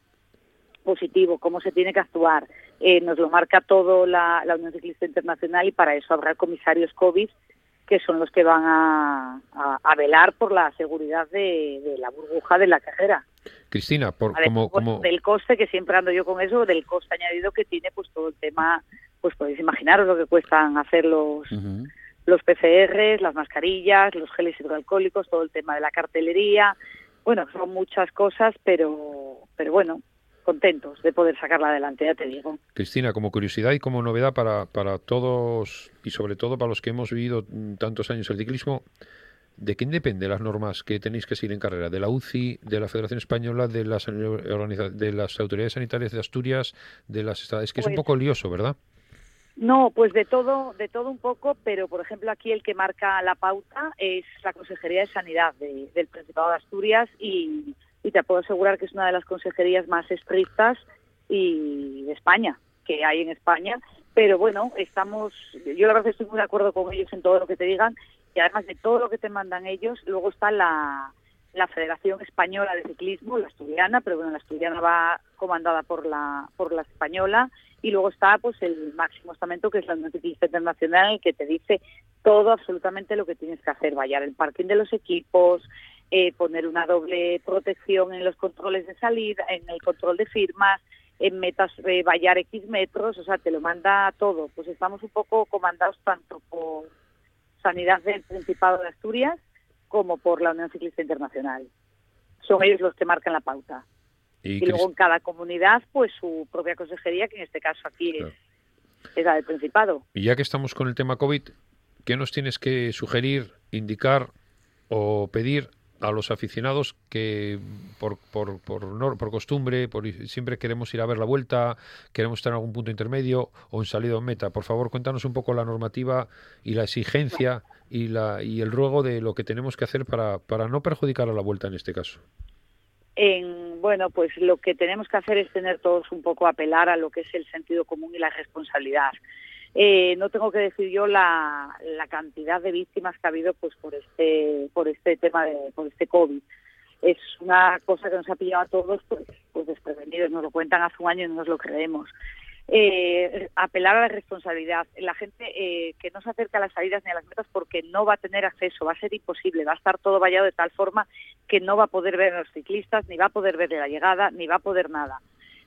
positivo, cómo se tiene que actuar. Eh, nos lo marca todo la, la Unión Ciclista Internacional y para eso habrá comisarios COVID que son los que van a, a- a velar por la seguridad de, de la burbuja de la carrera. Cristina, por, Además, como, pues, como, del coste que siempre ando yo con eso, del coste añadido que tiene pues todo el tema, pues podéis imaginaros lo que cuestan hacer los los PCRs, las mascarillas, los geles hidroalcohólicos, todo el tema de la cartelería. Bueno, son muchas cosas, pero pero bueno, contentos de poder sacarla adelante, ya te digo. Cristina, como curiosidad y como novedad para, para todos y sobre todo para los que hemos vivido tantos años el ciclismo, ¿de quién depende las normas que tenéis que seguir en carrera? ¿De la UCI, de la Federación Española, de las, organiza- de las autoridades sanitarias de Asturias, de las Es que es un Pues- poco lioso, ¿verdad? No, pues de todo, de todo un poco, pero por ejemplo aquí el que marca la pauta es la Consejería de Sanidad de- del Principado de Asturias y, y te puedo asegurar que es una de las consejerías más estrictas y de España, que hay en España. Pero bueno, estamos, yo la verdad estoy muy de acuerdo con ellos en todo lo que te digan y además de todo lo que te mandan ellos, luego está la, la Federación Española de Ciclismo, la asturiana, pero bueno, la asturiana va comandada por la, por la española y luego está pues el máximo estamento que es la Unión Ciclista Internacional que te dice todo absolutamente lo que tienes que hacer, vallar el parking de los equipos, eh, poner una doble protección en los controles de salida, en el control de firmas, en metas eh, vallar X metros, o sea, te lo manda todo. Pues estamos un poco comandados tanto por Sanidad del Principado de Asturias como por la Unión Ciclista Internacional. Son ellos los que marcan la pauta. Y, luego en cada comunidad, pues su propia consejería, que en este caso aquí es, es la del Principado. y ya que estamos con el tema COVID, ¿qué nos tienes que sugerir, indicar o pedir a los aficionados que por, por, por, por costumbre, por, siempre queremos ir a ver la vuelta, queremos estar en algún punto intermedio o en salida en meta? Por favor, cuéntanos un poco la normativa y la exigencia y, la, y el ruego de lo que tenemos que hacer para, para no perjudicar a la vuelta en este caso. En, bueno, pues lo que tenemos que hacer es tener todos un poco apelar a lo que es el sentido común y la responsabilidad. Eh, no tengo que decir yo la, cantidad de víctimas que ha habido pues por este por este tema de por este covid. Es una cosa que nos ha pillado a todos pues, pues desprevenidos. Nos lo cuentan hace un año y no nos lo creemos. Eh, apelar a la responsabilidad. La gente eh, que no se acerca a las salidas ni a las metas porque no va a tener acceso va a ser imposible va a estar todo vallado de tal forma que no va a poder ver a los ciclistas ni va a poder ver la llegada ni va a poder nada.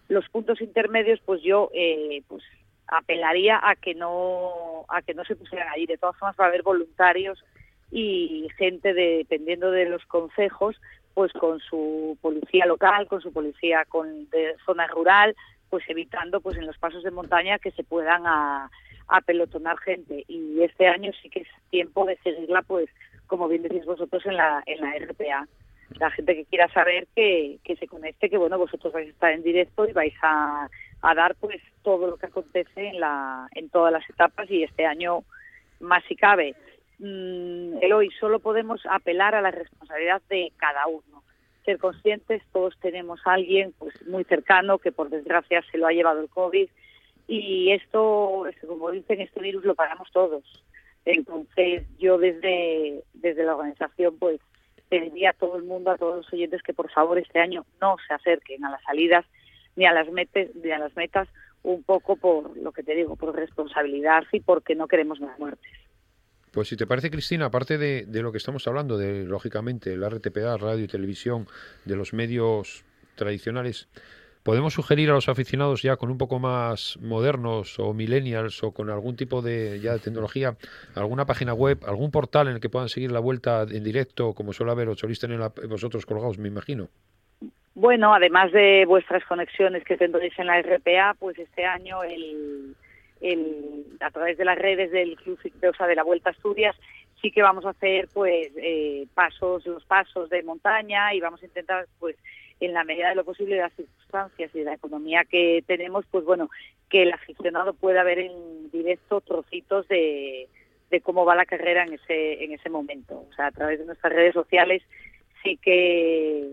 Los puntos intermedios pues yo eh, pues apelaría a que no a que no se pusieran allí de todas formas va a haber voluntarios y gente de, dependiendo de los consejos pues con su policía local con su policía con de zona rural pues evitando pues en los pasos de montaña que se puedan a, apelotonar gente. Y este año sí que es tiempo de seguirla pues como bien decís vosotros en la en la RPA la gente que quiera saber que, que se conecte, que bueno, vosotros vais a estar en directo y vais a, a dar pues todo lo que acontece en, la, en todas las etapas y este año más si cabe. Mm, Eloy, solo podemos apelar a la responsabilidad de cada uno. Ser conscientes, todos tenemos a alguien pues muy cercano que por desgracia se lo ha llevado el COVID y esto, esto, como dicen, este virus lo pagamos todos. Entonces yo desde, desde la organización pues pediría a todo el mundo, a todos los oyentes que por favor este año no se acerquen a las salidas ni a las metas, ni a las metas un poco por lo que te digo, por responsabilidad y porque no queremos más muertes. Pues si te parece, Cristina, aparte de, lo que estamos hablando, de lógicamente la RTPA, radio y televisión, de los medios tradicionales, ¿podemos sugerir a los aficionados ya con un poco más modernos o millennials o con algún tipo de, ya de tecnología, alguna página web, algún portal en el que puedan seguir la vuelta en directo, como suele haber, o solís tener vosotros colgados, me imagino? Bueno, además de vuestras conexiones que tendréis en la RPA, pues este año el, a través de las redes del Club Ciclosa de la Vuelta a Asturias sí que vamos a hacer pues eh, pasos, los pasos de montaña y vamos a intentar pues en la medida de lo posible de las circunstancias y de la economía que tenemos, pues bueno, que el aficionado pueda ver en directo trocitos de, de cómo va la carrera en ese, en ese momento. O sea, a través de nuestras redes sociales sí que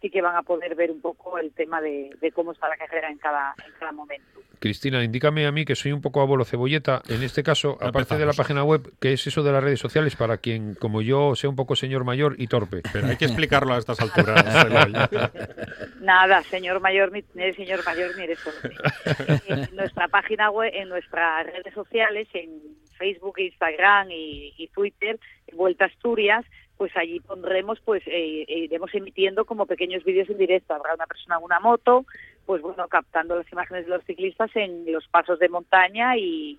sí que van a poder ver un poco el tema de, de cómo está la carrera en cada, en cada momento. Cristina, indícame a mí que soy un poco abuelo cebolleta. En este caso, aparte de la Empezamos. página web, ¿qué es eso de las redes sociales para quien, como yo, sea un poco señor mayor y torpe? Pero hay que explicarlo a estas alturas. Nada, señor mayor, ni, ni eres señor mayor ni eres torpe. En nuestra página web, en nuestras redes sociales, en Facebook, Instagram y, y Twitter, en Vuelta Asturias, pues allí pondremos, pues eh, e iremos emitiendo como pequeños vídeos en directo. Habrá una persona en una moto, pues bueno, captando las imágenes de los ciclistas en los pasos de montaña y,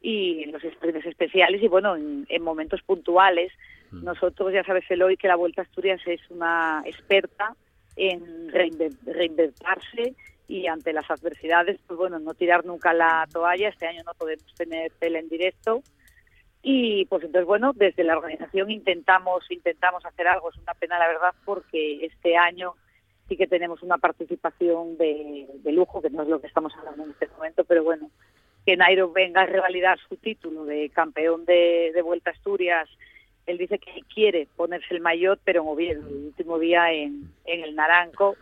y en los sprints especiales y bueno, en, en momentos puntuales. Nosotros, ya sabes, Eloy, que la Vuelta a Asturias es una experta en reinven- reinventarse y ante las adversidades, pues bueno, no tirar nunca la toalla. Este año no podemos tener tele en directo. Y pues entonces, bueno, desde la organización intentamos, intentamos hacer algo. Es una pena, la verdad, porque este año sí que tenemos una participación de, lujo, que no es lo que estamos hablando en este momento, pero bueno, que Nairo venga a revalidar su título de campeón de, de Vuelta Asturias. Él dice que quiere ponerse el maillot, pero en Oviedo, el último día en, en el Naranco,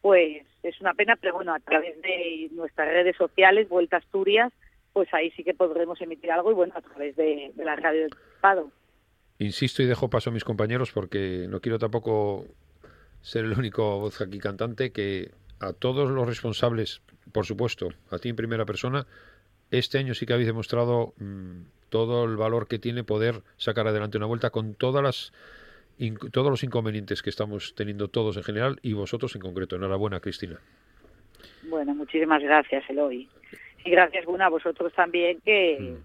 pues es una pena, pero bueno, a través de nuestras redes sociales, Vuelta a Asturias, pues ahí sí que podremos emitir algo y bueno, a través de, de la radio del Estado. Insisto y dejo paso a mis compañeros porque no quiero tampoco ser el único voz aquí cantante que a todos los responsables, por supuesto, a ti en primera persona, este año sí que habéis demostrado mm, todo el valor que tiene poder sacar adelante una vuelta con todas las todos los inconvenientes que estamos teniendo todos en general y vosotros en concreto. Enhorabuena, Cristina. Bueno, muchísimas gracias, Eloy. Y gracias, Guna, a vosotros también, que,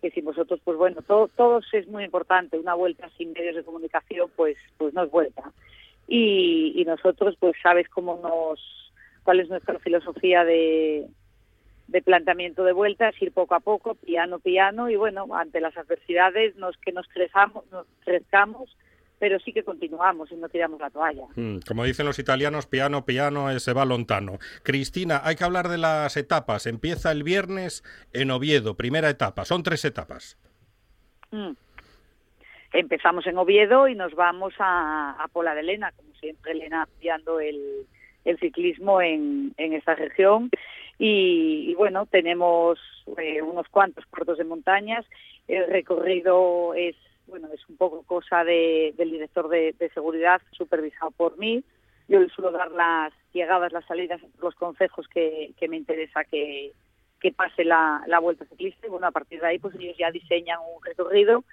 que sin vosotros, pues bueno, todo, todos es muy importante. Una vuelta sin medios de comunicación, pues, pues no es vuelta. Y, y nosotros, pues sabes cómo nos, cuál es nuestra filosofía de, de planteamiento de vueltas, ir poco a poco, piano, piano, y bueno, ante las adversidades, no es que nos crezamos, nos crezcamos, pero sí que continuamos y no tiramos la toalla. Mm, Como dicen los italianos, piano, piano, e se va lontano. Cristina, hay que hablar de las etapas. Empieza el viernes en Oviedo, primera etapa. Son tres etapas. Mm. Empezamos en Oviedo y nos vamos a, a Pola de Elena, como siempre Elena apoyando el, el ciclismo en, en esta región. Y, y bueno, tenemos eh, unos cuantos puertos de montañas. El recorrido es bueno es un poco cosa de- del director de, seguridad, supervisado por mí. Yo le suelo dar las llegadas, las salidas, los consejos que, me interesa que, pase la, la vuelta ciclista. Y bueno, a partir de ahí, pues ellos ya diseñan un recorrido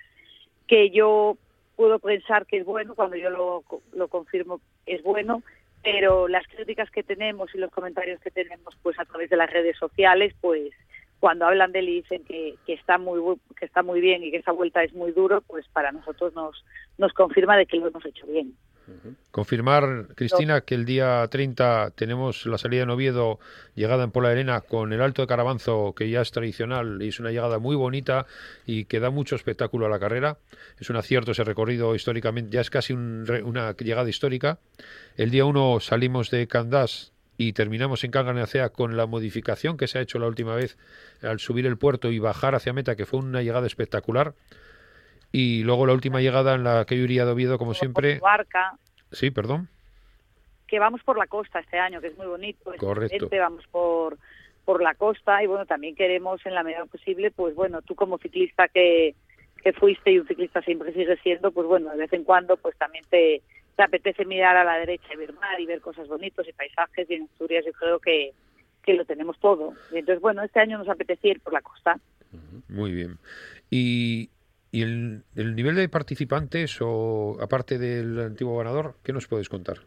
que yo puedo pensar que es bueno, cuando yo lo, lo confirmo es bueno, pero las críticas que tenemos y los comentarios que tenemos pues a través de las redes sociales, pues cuando hablan de él y dicen que, que está muy que está muy bien y que esa vuelta es muy duro, pues para nosotros nos, nos confirma de que lo hemos hecho bien. Confirmar, Cristina, que el día 30 tenemos la salida en Oviedo, llegada en Pola de Elena, con el Alto de Carabanzo, que ya es tradicional y es una llegada muy bonita y que da mucho espectáculo a la carrera. Es un acierto ese recorrido históricamente, ya es casi un una llegada histórica. El día 1 salimos de Candás y terminamos en Canganacea con la modificación que se ha hecho la última vez al subir el puerto y bajar hacia meta, que fue una llegada espectacular. Y luego la última llegada en la que yo iría de Oviedo, como siempre. Barca, Sí, perdón. que vamos por la costa este año, que es muy bonito, es Correcto. vamos por por la costa y bueno, también queremos en la medida posible, pues bueno, tú como ciclista que, que fuiste y un ciclista siempre sigue siendo, pues bueno, de vez en cuando pues también te, te apetece mirar a la derecha y ver mar y ver cosas bonitos y paisajes y en Asturias yo creo que, que lo tenemos todo. Y entonces bueno, este año nos apetece ir por la costa. Muy bien. ¿Y, y el, el nivel de participantes o aparte del antiguo ganador, qué nos puedes contar?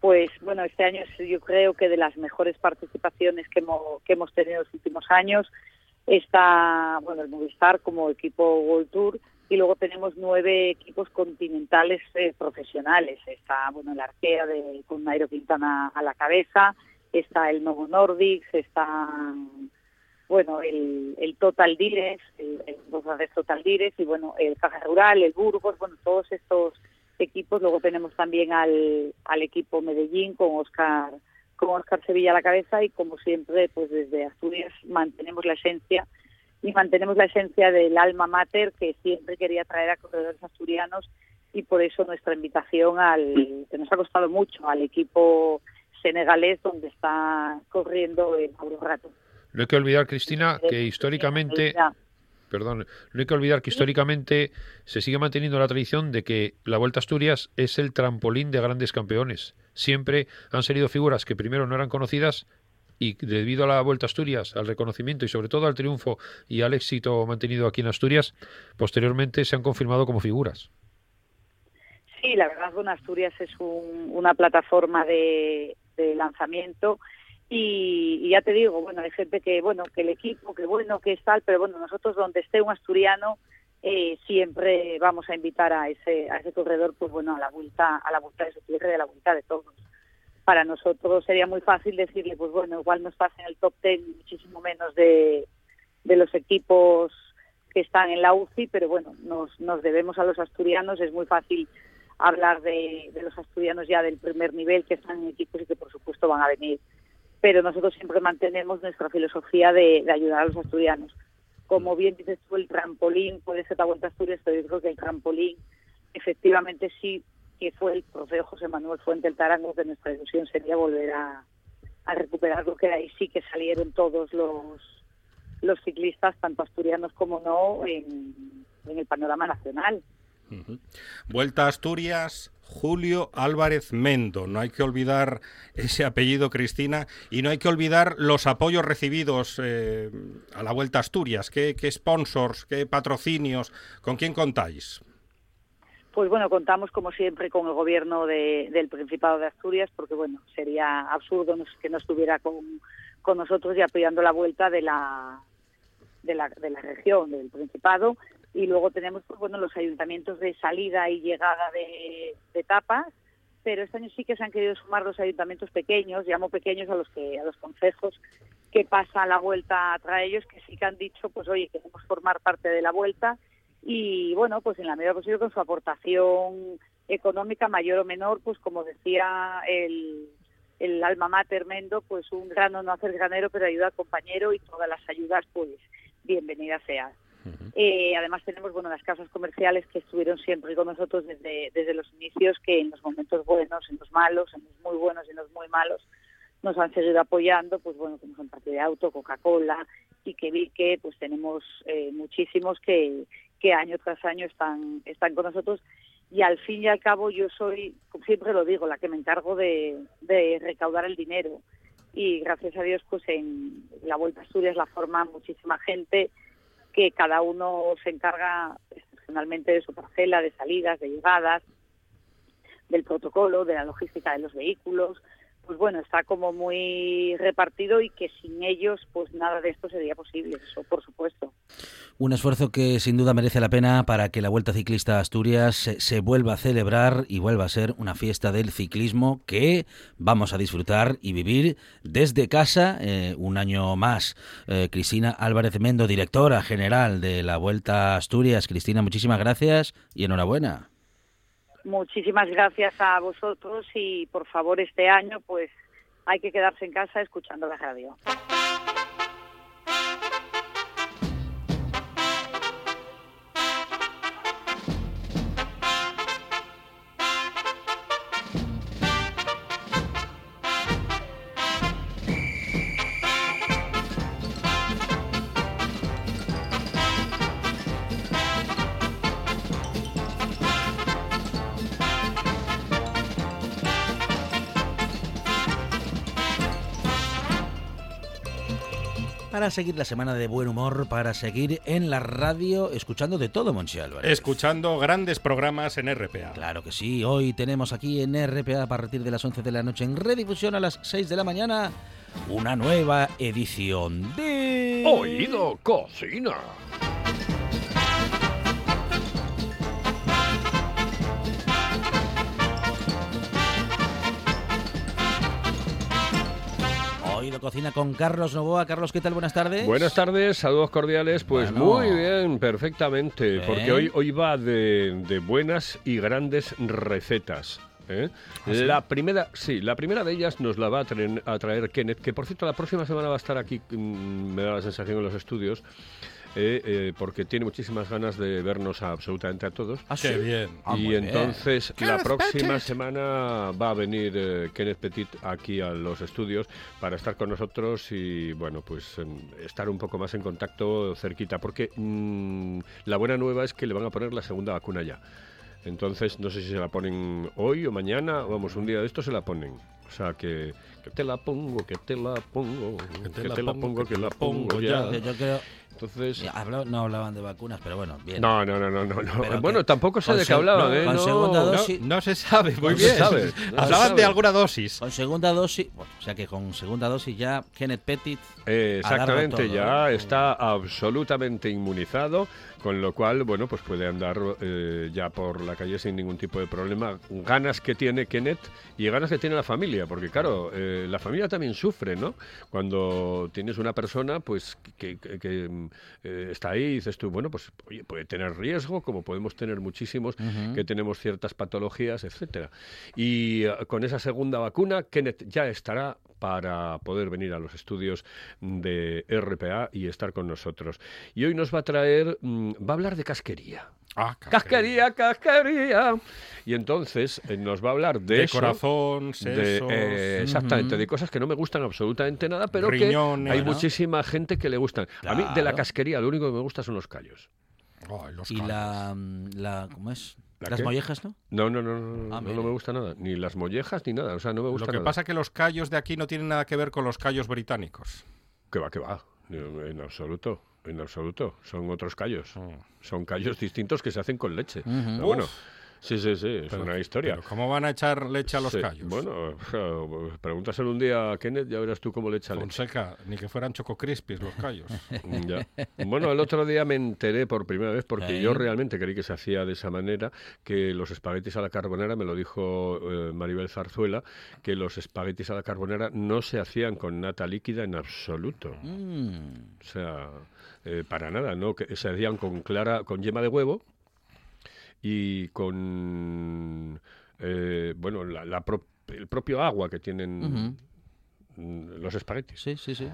Pues bueno, este año es yo creo que de las mejores participaciones que hemos, que hemos tenido en los últimos años. Está, bueno, el Movistar como equipo World Tour y luego tenemos nueve equipos continentales eh, profesionales. Está, bueno, el Arkea de, con Nairo Quintana a la cabeza, está el Novo Nordics, está, bueno, el, Total Dires, el, el Total Dires y, bueno, el Caja Rural, el Burgos, bueno, todos estos equipos. Luego tenemos también al, al equipo Medellín con Oscar con Oscar Sevilla a la cabeza y como siempre pues desde Asturias mantenemos la esencia y mantenemos la esencia del alma mater que siempre quería traer a corredores asturianos y por eso nuestra invitación al que nos ha costado mucho al equipo senegalés donde está corriendo el Mauro Rato. No hay que olvidar, Cristina, que históricamente, perdón, no hay que olvidar que históricamente se sigue manteniendo la tradición de que la Vuelta a Asturias es el trampolín de grandes campeones. Siempre han salido figuras que primero no eran conocidas y debido a la Vuelta Asturias, al reconocimiento y sobre todo al triunfo y al éxito mantenido aquí en Asturias, posteriormente se han confirmado como figuras. Sí, la verdad, bueno, Asturias es un- una plataforma de, lanzamiento y, y ya te digo, bueno, hay gente que, bueno, que el equipo, que bueno, que es tal, pero bueno, nosotros donde esté un asturiano eh, siempre vamos a invitar a ese, a ese corredor, pues bueno, a la vuelta, a la vuelta de su tierra y a la vuelta de todos. Para nosotros sería muy fácil decirle, pues bueno, igual no estás en el top ten, muchísimo menos de, los equipos que están en la UCI, pero bueno, nos, nos debemos a los asturianos, es muy fácil hablar de, los asturianos ya del primer nivel que están en equipos y que por supuesto van a venir. Pero nosotros siempre mantenemos nuestra filosofía de, ayudar a los asturianos. Como bien dices tú, el trampolín puede ser la Vuelta Asturias, pero yo creo que el trampolín efectivamente sí que fue el trofeo José Manuel Fuente el Tarango, que nuestra ilusión sería volver a, a recuperarlo, que de ahí sí que salieron todos los, los ciclistas, tanto asturianos como no, en, en el panorama nacional. Vuelta a Asturias, Julio Álvarez Mendo. No hay que olvidar ese apellido, Cristina, y no hay que olvidar los apoyos recibidos eh, a la Vuelta a Asturias. ¿Qué, qué sponsors, qué patrocinios, con quién contáis? Pues bueno, contamos como siempre con el gobierno de- del Principado de Asturias, porque bueno, sería absurdo que no estuviera con, con nosotros y apoyando la vuelta de la, de la, de la región, del Principado. Y luego tenemos pues bueno los ayuntamientos de salida y llegada de, de etapas, pero este año sí que se han querido sumar los ayuntamientos pequeños, llamo pequeños a los que a los consejos que pasa la vuelta tras ellos, que sí que han dicho, pues oye, queremos formar parte de la vuelta y bueno, pues en la medida posible con su aportación económica mayor o menor, pues como decía el, el alma mater Mendo, pues un grano no hace el granero, pero ayuda al compañero y todas las ayudas, pues bienvenidas sean. Eh, además tenemos bueno las casas comerciales que estuvieron siempre con nosotros desde, desde los inicios, que en los momentos buenos, en los malos, en los muy buenos y en los muy malos, nos han seguido apoyando, pues bueno, como son Parque de Auto, Coca-Cola, y que vi que pues tenemos eh, muchísimos que, que año tras año están, están con nosotros. Y al fin y al cabo yo soy, como siempre lo digo, la que me encargo de, recaudar el dinero. Y gracias a Dios pues en la Vuelta a Asturias la forma muchísima gente que cada uno se encarga excepcionalmente de su parcela, de salidas, de llegadas, del protocolo, de la logística de los vehículos, pues bueno, está como muy repartido y que sin ellos pues nada de esto sería posible, eso por supuesto. Un esfuerzo que sin duda merece la pena para que la Vuelta Ciclista Asturias se, se vuelva a celebrar y vuelva a ser una fiesta del ciclismo que vamos a disfrutar y vivir desde casa eh, un año más. Eh, Cristina Álvarez Mendo, directora general de la Vuelta a Asturias. Cristina, muchísimas gracias y enhorabuena. Muchísimas gracias a vosotros y por favor este año pues hay que quedarse en casa escuchando la radio. Para seguir la semana de buen humor, para seguir en la radio escuchando de todo, Monchi Álvarez. Escuchando grandes programas en RPA. Claro que sí, hoy tenemos aquí en RPA a partir de las 11 de la noche en redifusión a las 6 de la mañana una nueva edición de... Oído Cocina. Oído Cocina con Carlos Novoa. Carlos, ¿qué tal? Buenas tardes. Buenas tardes, saludos cordiales. Pues Bueno. muy bien, perfectamente, porque hoy, hoy va de, de buenas y grandes recetas. ¿eh? ¿Ah, sí? La primera, sí, la primera de ellas nos la va a traer, a traer Kenneth, que por cierto la próxima semana va a estar aquí, mm, me da la sensación en los estudios. Eh, eh, porque tiene muchísimas ganas de vernos a absolutamente a todos. Ah, Qué sí. bien. Ah, y bien. entonces la próxima Petit. semana va a venir eh, Kenneth Petit aquí a los estudios para estar con nosotros y bueno, pues estar un poco más en contacto cerquita, porque mm, la buena nueva es que le van a poner la segunda vacuna ya. Entonces, no sé si se la ponen hoy o mañana, vamos, un día de esto se la ponen. O sea, que, que te la pongo, que te la pongo, que te, la, pongo, que, la pongo ya. Yo, yo creo. Entonces. No hablaban de vacunas, pero bueno, bien. No, no, no, no, no. Bueno, que- tampoco sé de qué hablaban, no, ¿eh? con No, segunda dosis. No se sabe, muy bien. sabe, Hablaban sabe. de alguna dosis. Con segunda dosis, bueno, o sea que con segunda dosis ya Kenneth Petit. Eh, exactamente, todo, ya está absolutamente inmunizado, con lo cual, bueno, pues puede andar eh, ya por la calle sin ningún tipo de problema. Ganas que tiene Kenneth y ganas que tiene la familia, porque claro, eh, la familia también sufre, ¿no? Cuando tienes una persona, pues, que, que- que, mm, eh, está ahí y dices tú, bueno, pues, oye, puede tener riesgo, como podemos tener muchísimos que tenemos ciertas patologías, etcétera. Y con esa segunda vacuna, Kenneth ya estará para poder venir a los estudios de RPA y estar con nosotros. Y hoy nos va a traer, mm, va a hablar de casquería. Ah, Casquería, casquería. Y entonces eh, nos va a hablar de, De eso, corazón, de, eh, exactamente, de cosas que no me gustan absolutamente nada, pero Riñones. que hay muchísima gente que le gustan. A mí de la casquería lo único que me gusta son los callos. Ay, los Y callos. la, mm, la. ¿Cómo es? ¿La Las qué? mollejas, ¿no? No, no, no, no, no, Ah, no, me gusta nada. Ni las mollejas ni nada. O sea, no me gusta Lo que nada. pasa es que los callos de aquí no tienen nada que ver con los callos británicos. Que va, que va. En en absoluto. En absoluto. Son otros callos. Mm. Son callos distintos que se hacen con leche. Pero bueno, Uf. Sí, sí, sí. Es Pero- una historia. pero ¿Cómo van a echar leche a los Sí, callos? Bueno, pregúntaselo un día a Kenneth, ya verás tú cómo le echa leche. Fonseca, ni que fueran Choco Crispies los callos. Ya. Bueno, el otro día me enteré por primera vez, porque yo realmente creí que se hacía de esa manera, que los espaguetis a la carbonara, me lo dijo eh, Maribel Zarzuela, que los espaguetis a la carbonara no se hacían con nata líquida en absoluto. Mm. O sea, eh, para nada, ¿no? Que se hacían con clara, con yema de huevo y con, eh, bueno, la, la pro- el propio agua que tienen los espaguetis. Sí, sí, sí.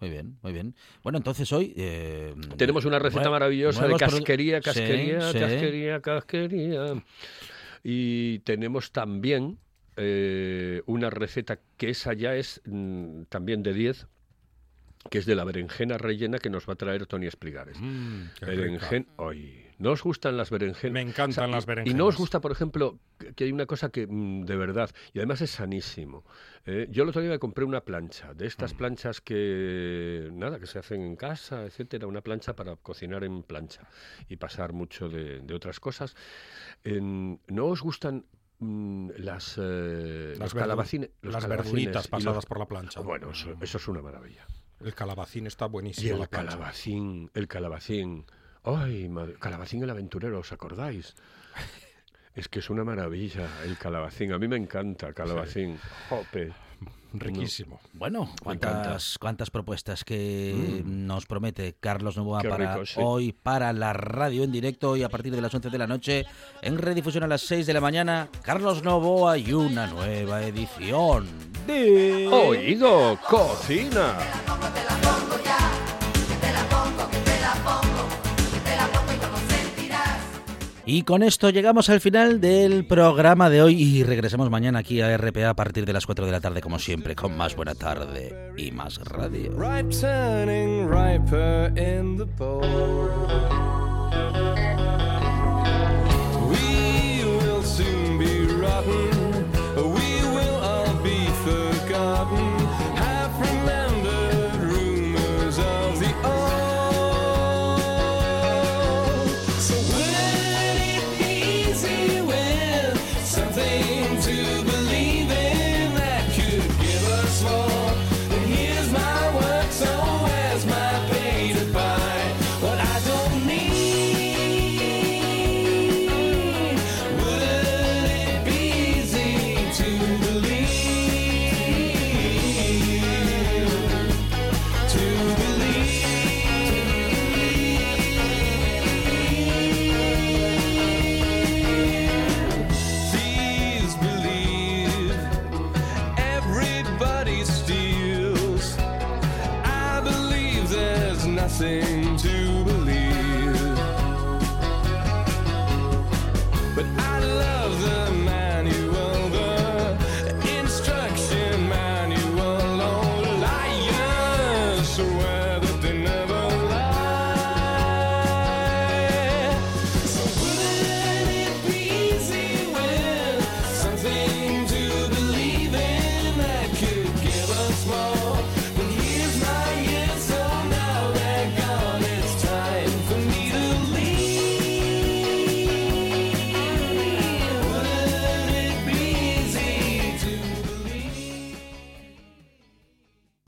Muy bien, muy bien. Bueno, entonces hoy... eh, Tenemos una receta maravillosa de casquería, Sí, casquería, sí. casquería, casquería. Y tenemos también eh, una receta que esa ya es mm, también de 10, que es de la berenjena rellena que nos va a traer Tony Espligares. Mm, qué Berenjen- Ay, ¿No os gustan las berenjenas? Me encantan y- las Y berenjenas. no os gusta, por ejemplo, que- hay una cosa que mm, de verdad, y además es sanísimo. Eh, yo el otro día me compré una plancha, de estas Mm. planchas que, nada, que se hacen en casa, etcétera, una plancha para cocinar en plancha y pasar mucho de, de otras cosas. ¿No os gustan mm, las, eh, Las los verdu- calabacines? los las calabacines verduritas y pasadas los- por la plancha. Bueno, eso, eso es una maravilla. El calabacín está Y buenísimo. el la calabacín, el calabacín. Ay, madre, calabacín el aventurero, ¿os acordáis? Es que es una maravilla el calabacín. A mí me encanta calabacín. Jope. Riquísimo. Bueno, cuántas, cuántas propuestas que nos promete Carlos Novoa Qué para rico, sí. hoy, para la radio en directo y a partir de las 11 de la noche, en redifusión a las 6 de la mañana, Carlos Novoa y una nueva edición de... Oído, cocina. Y con esto llegamos al final del programa de hoy y regresamos mañana aquí a RPA a partir de las 4 de la tarde como siempre, con más buena tarde y más radio.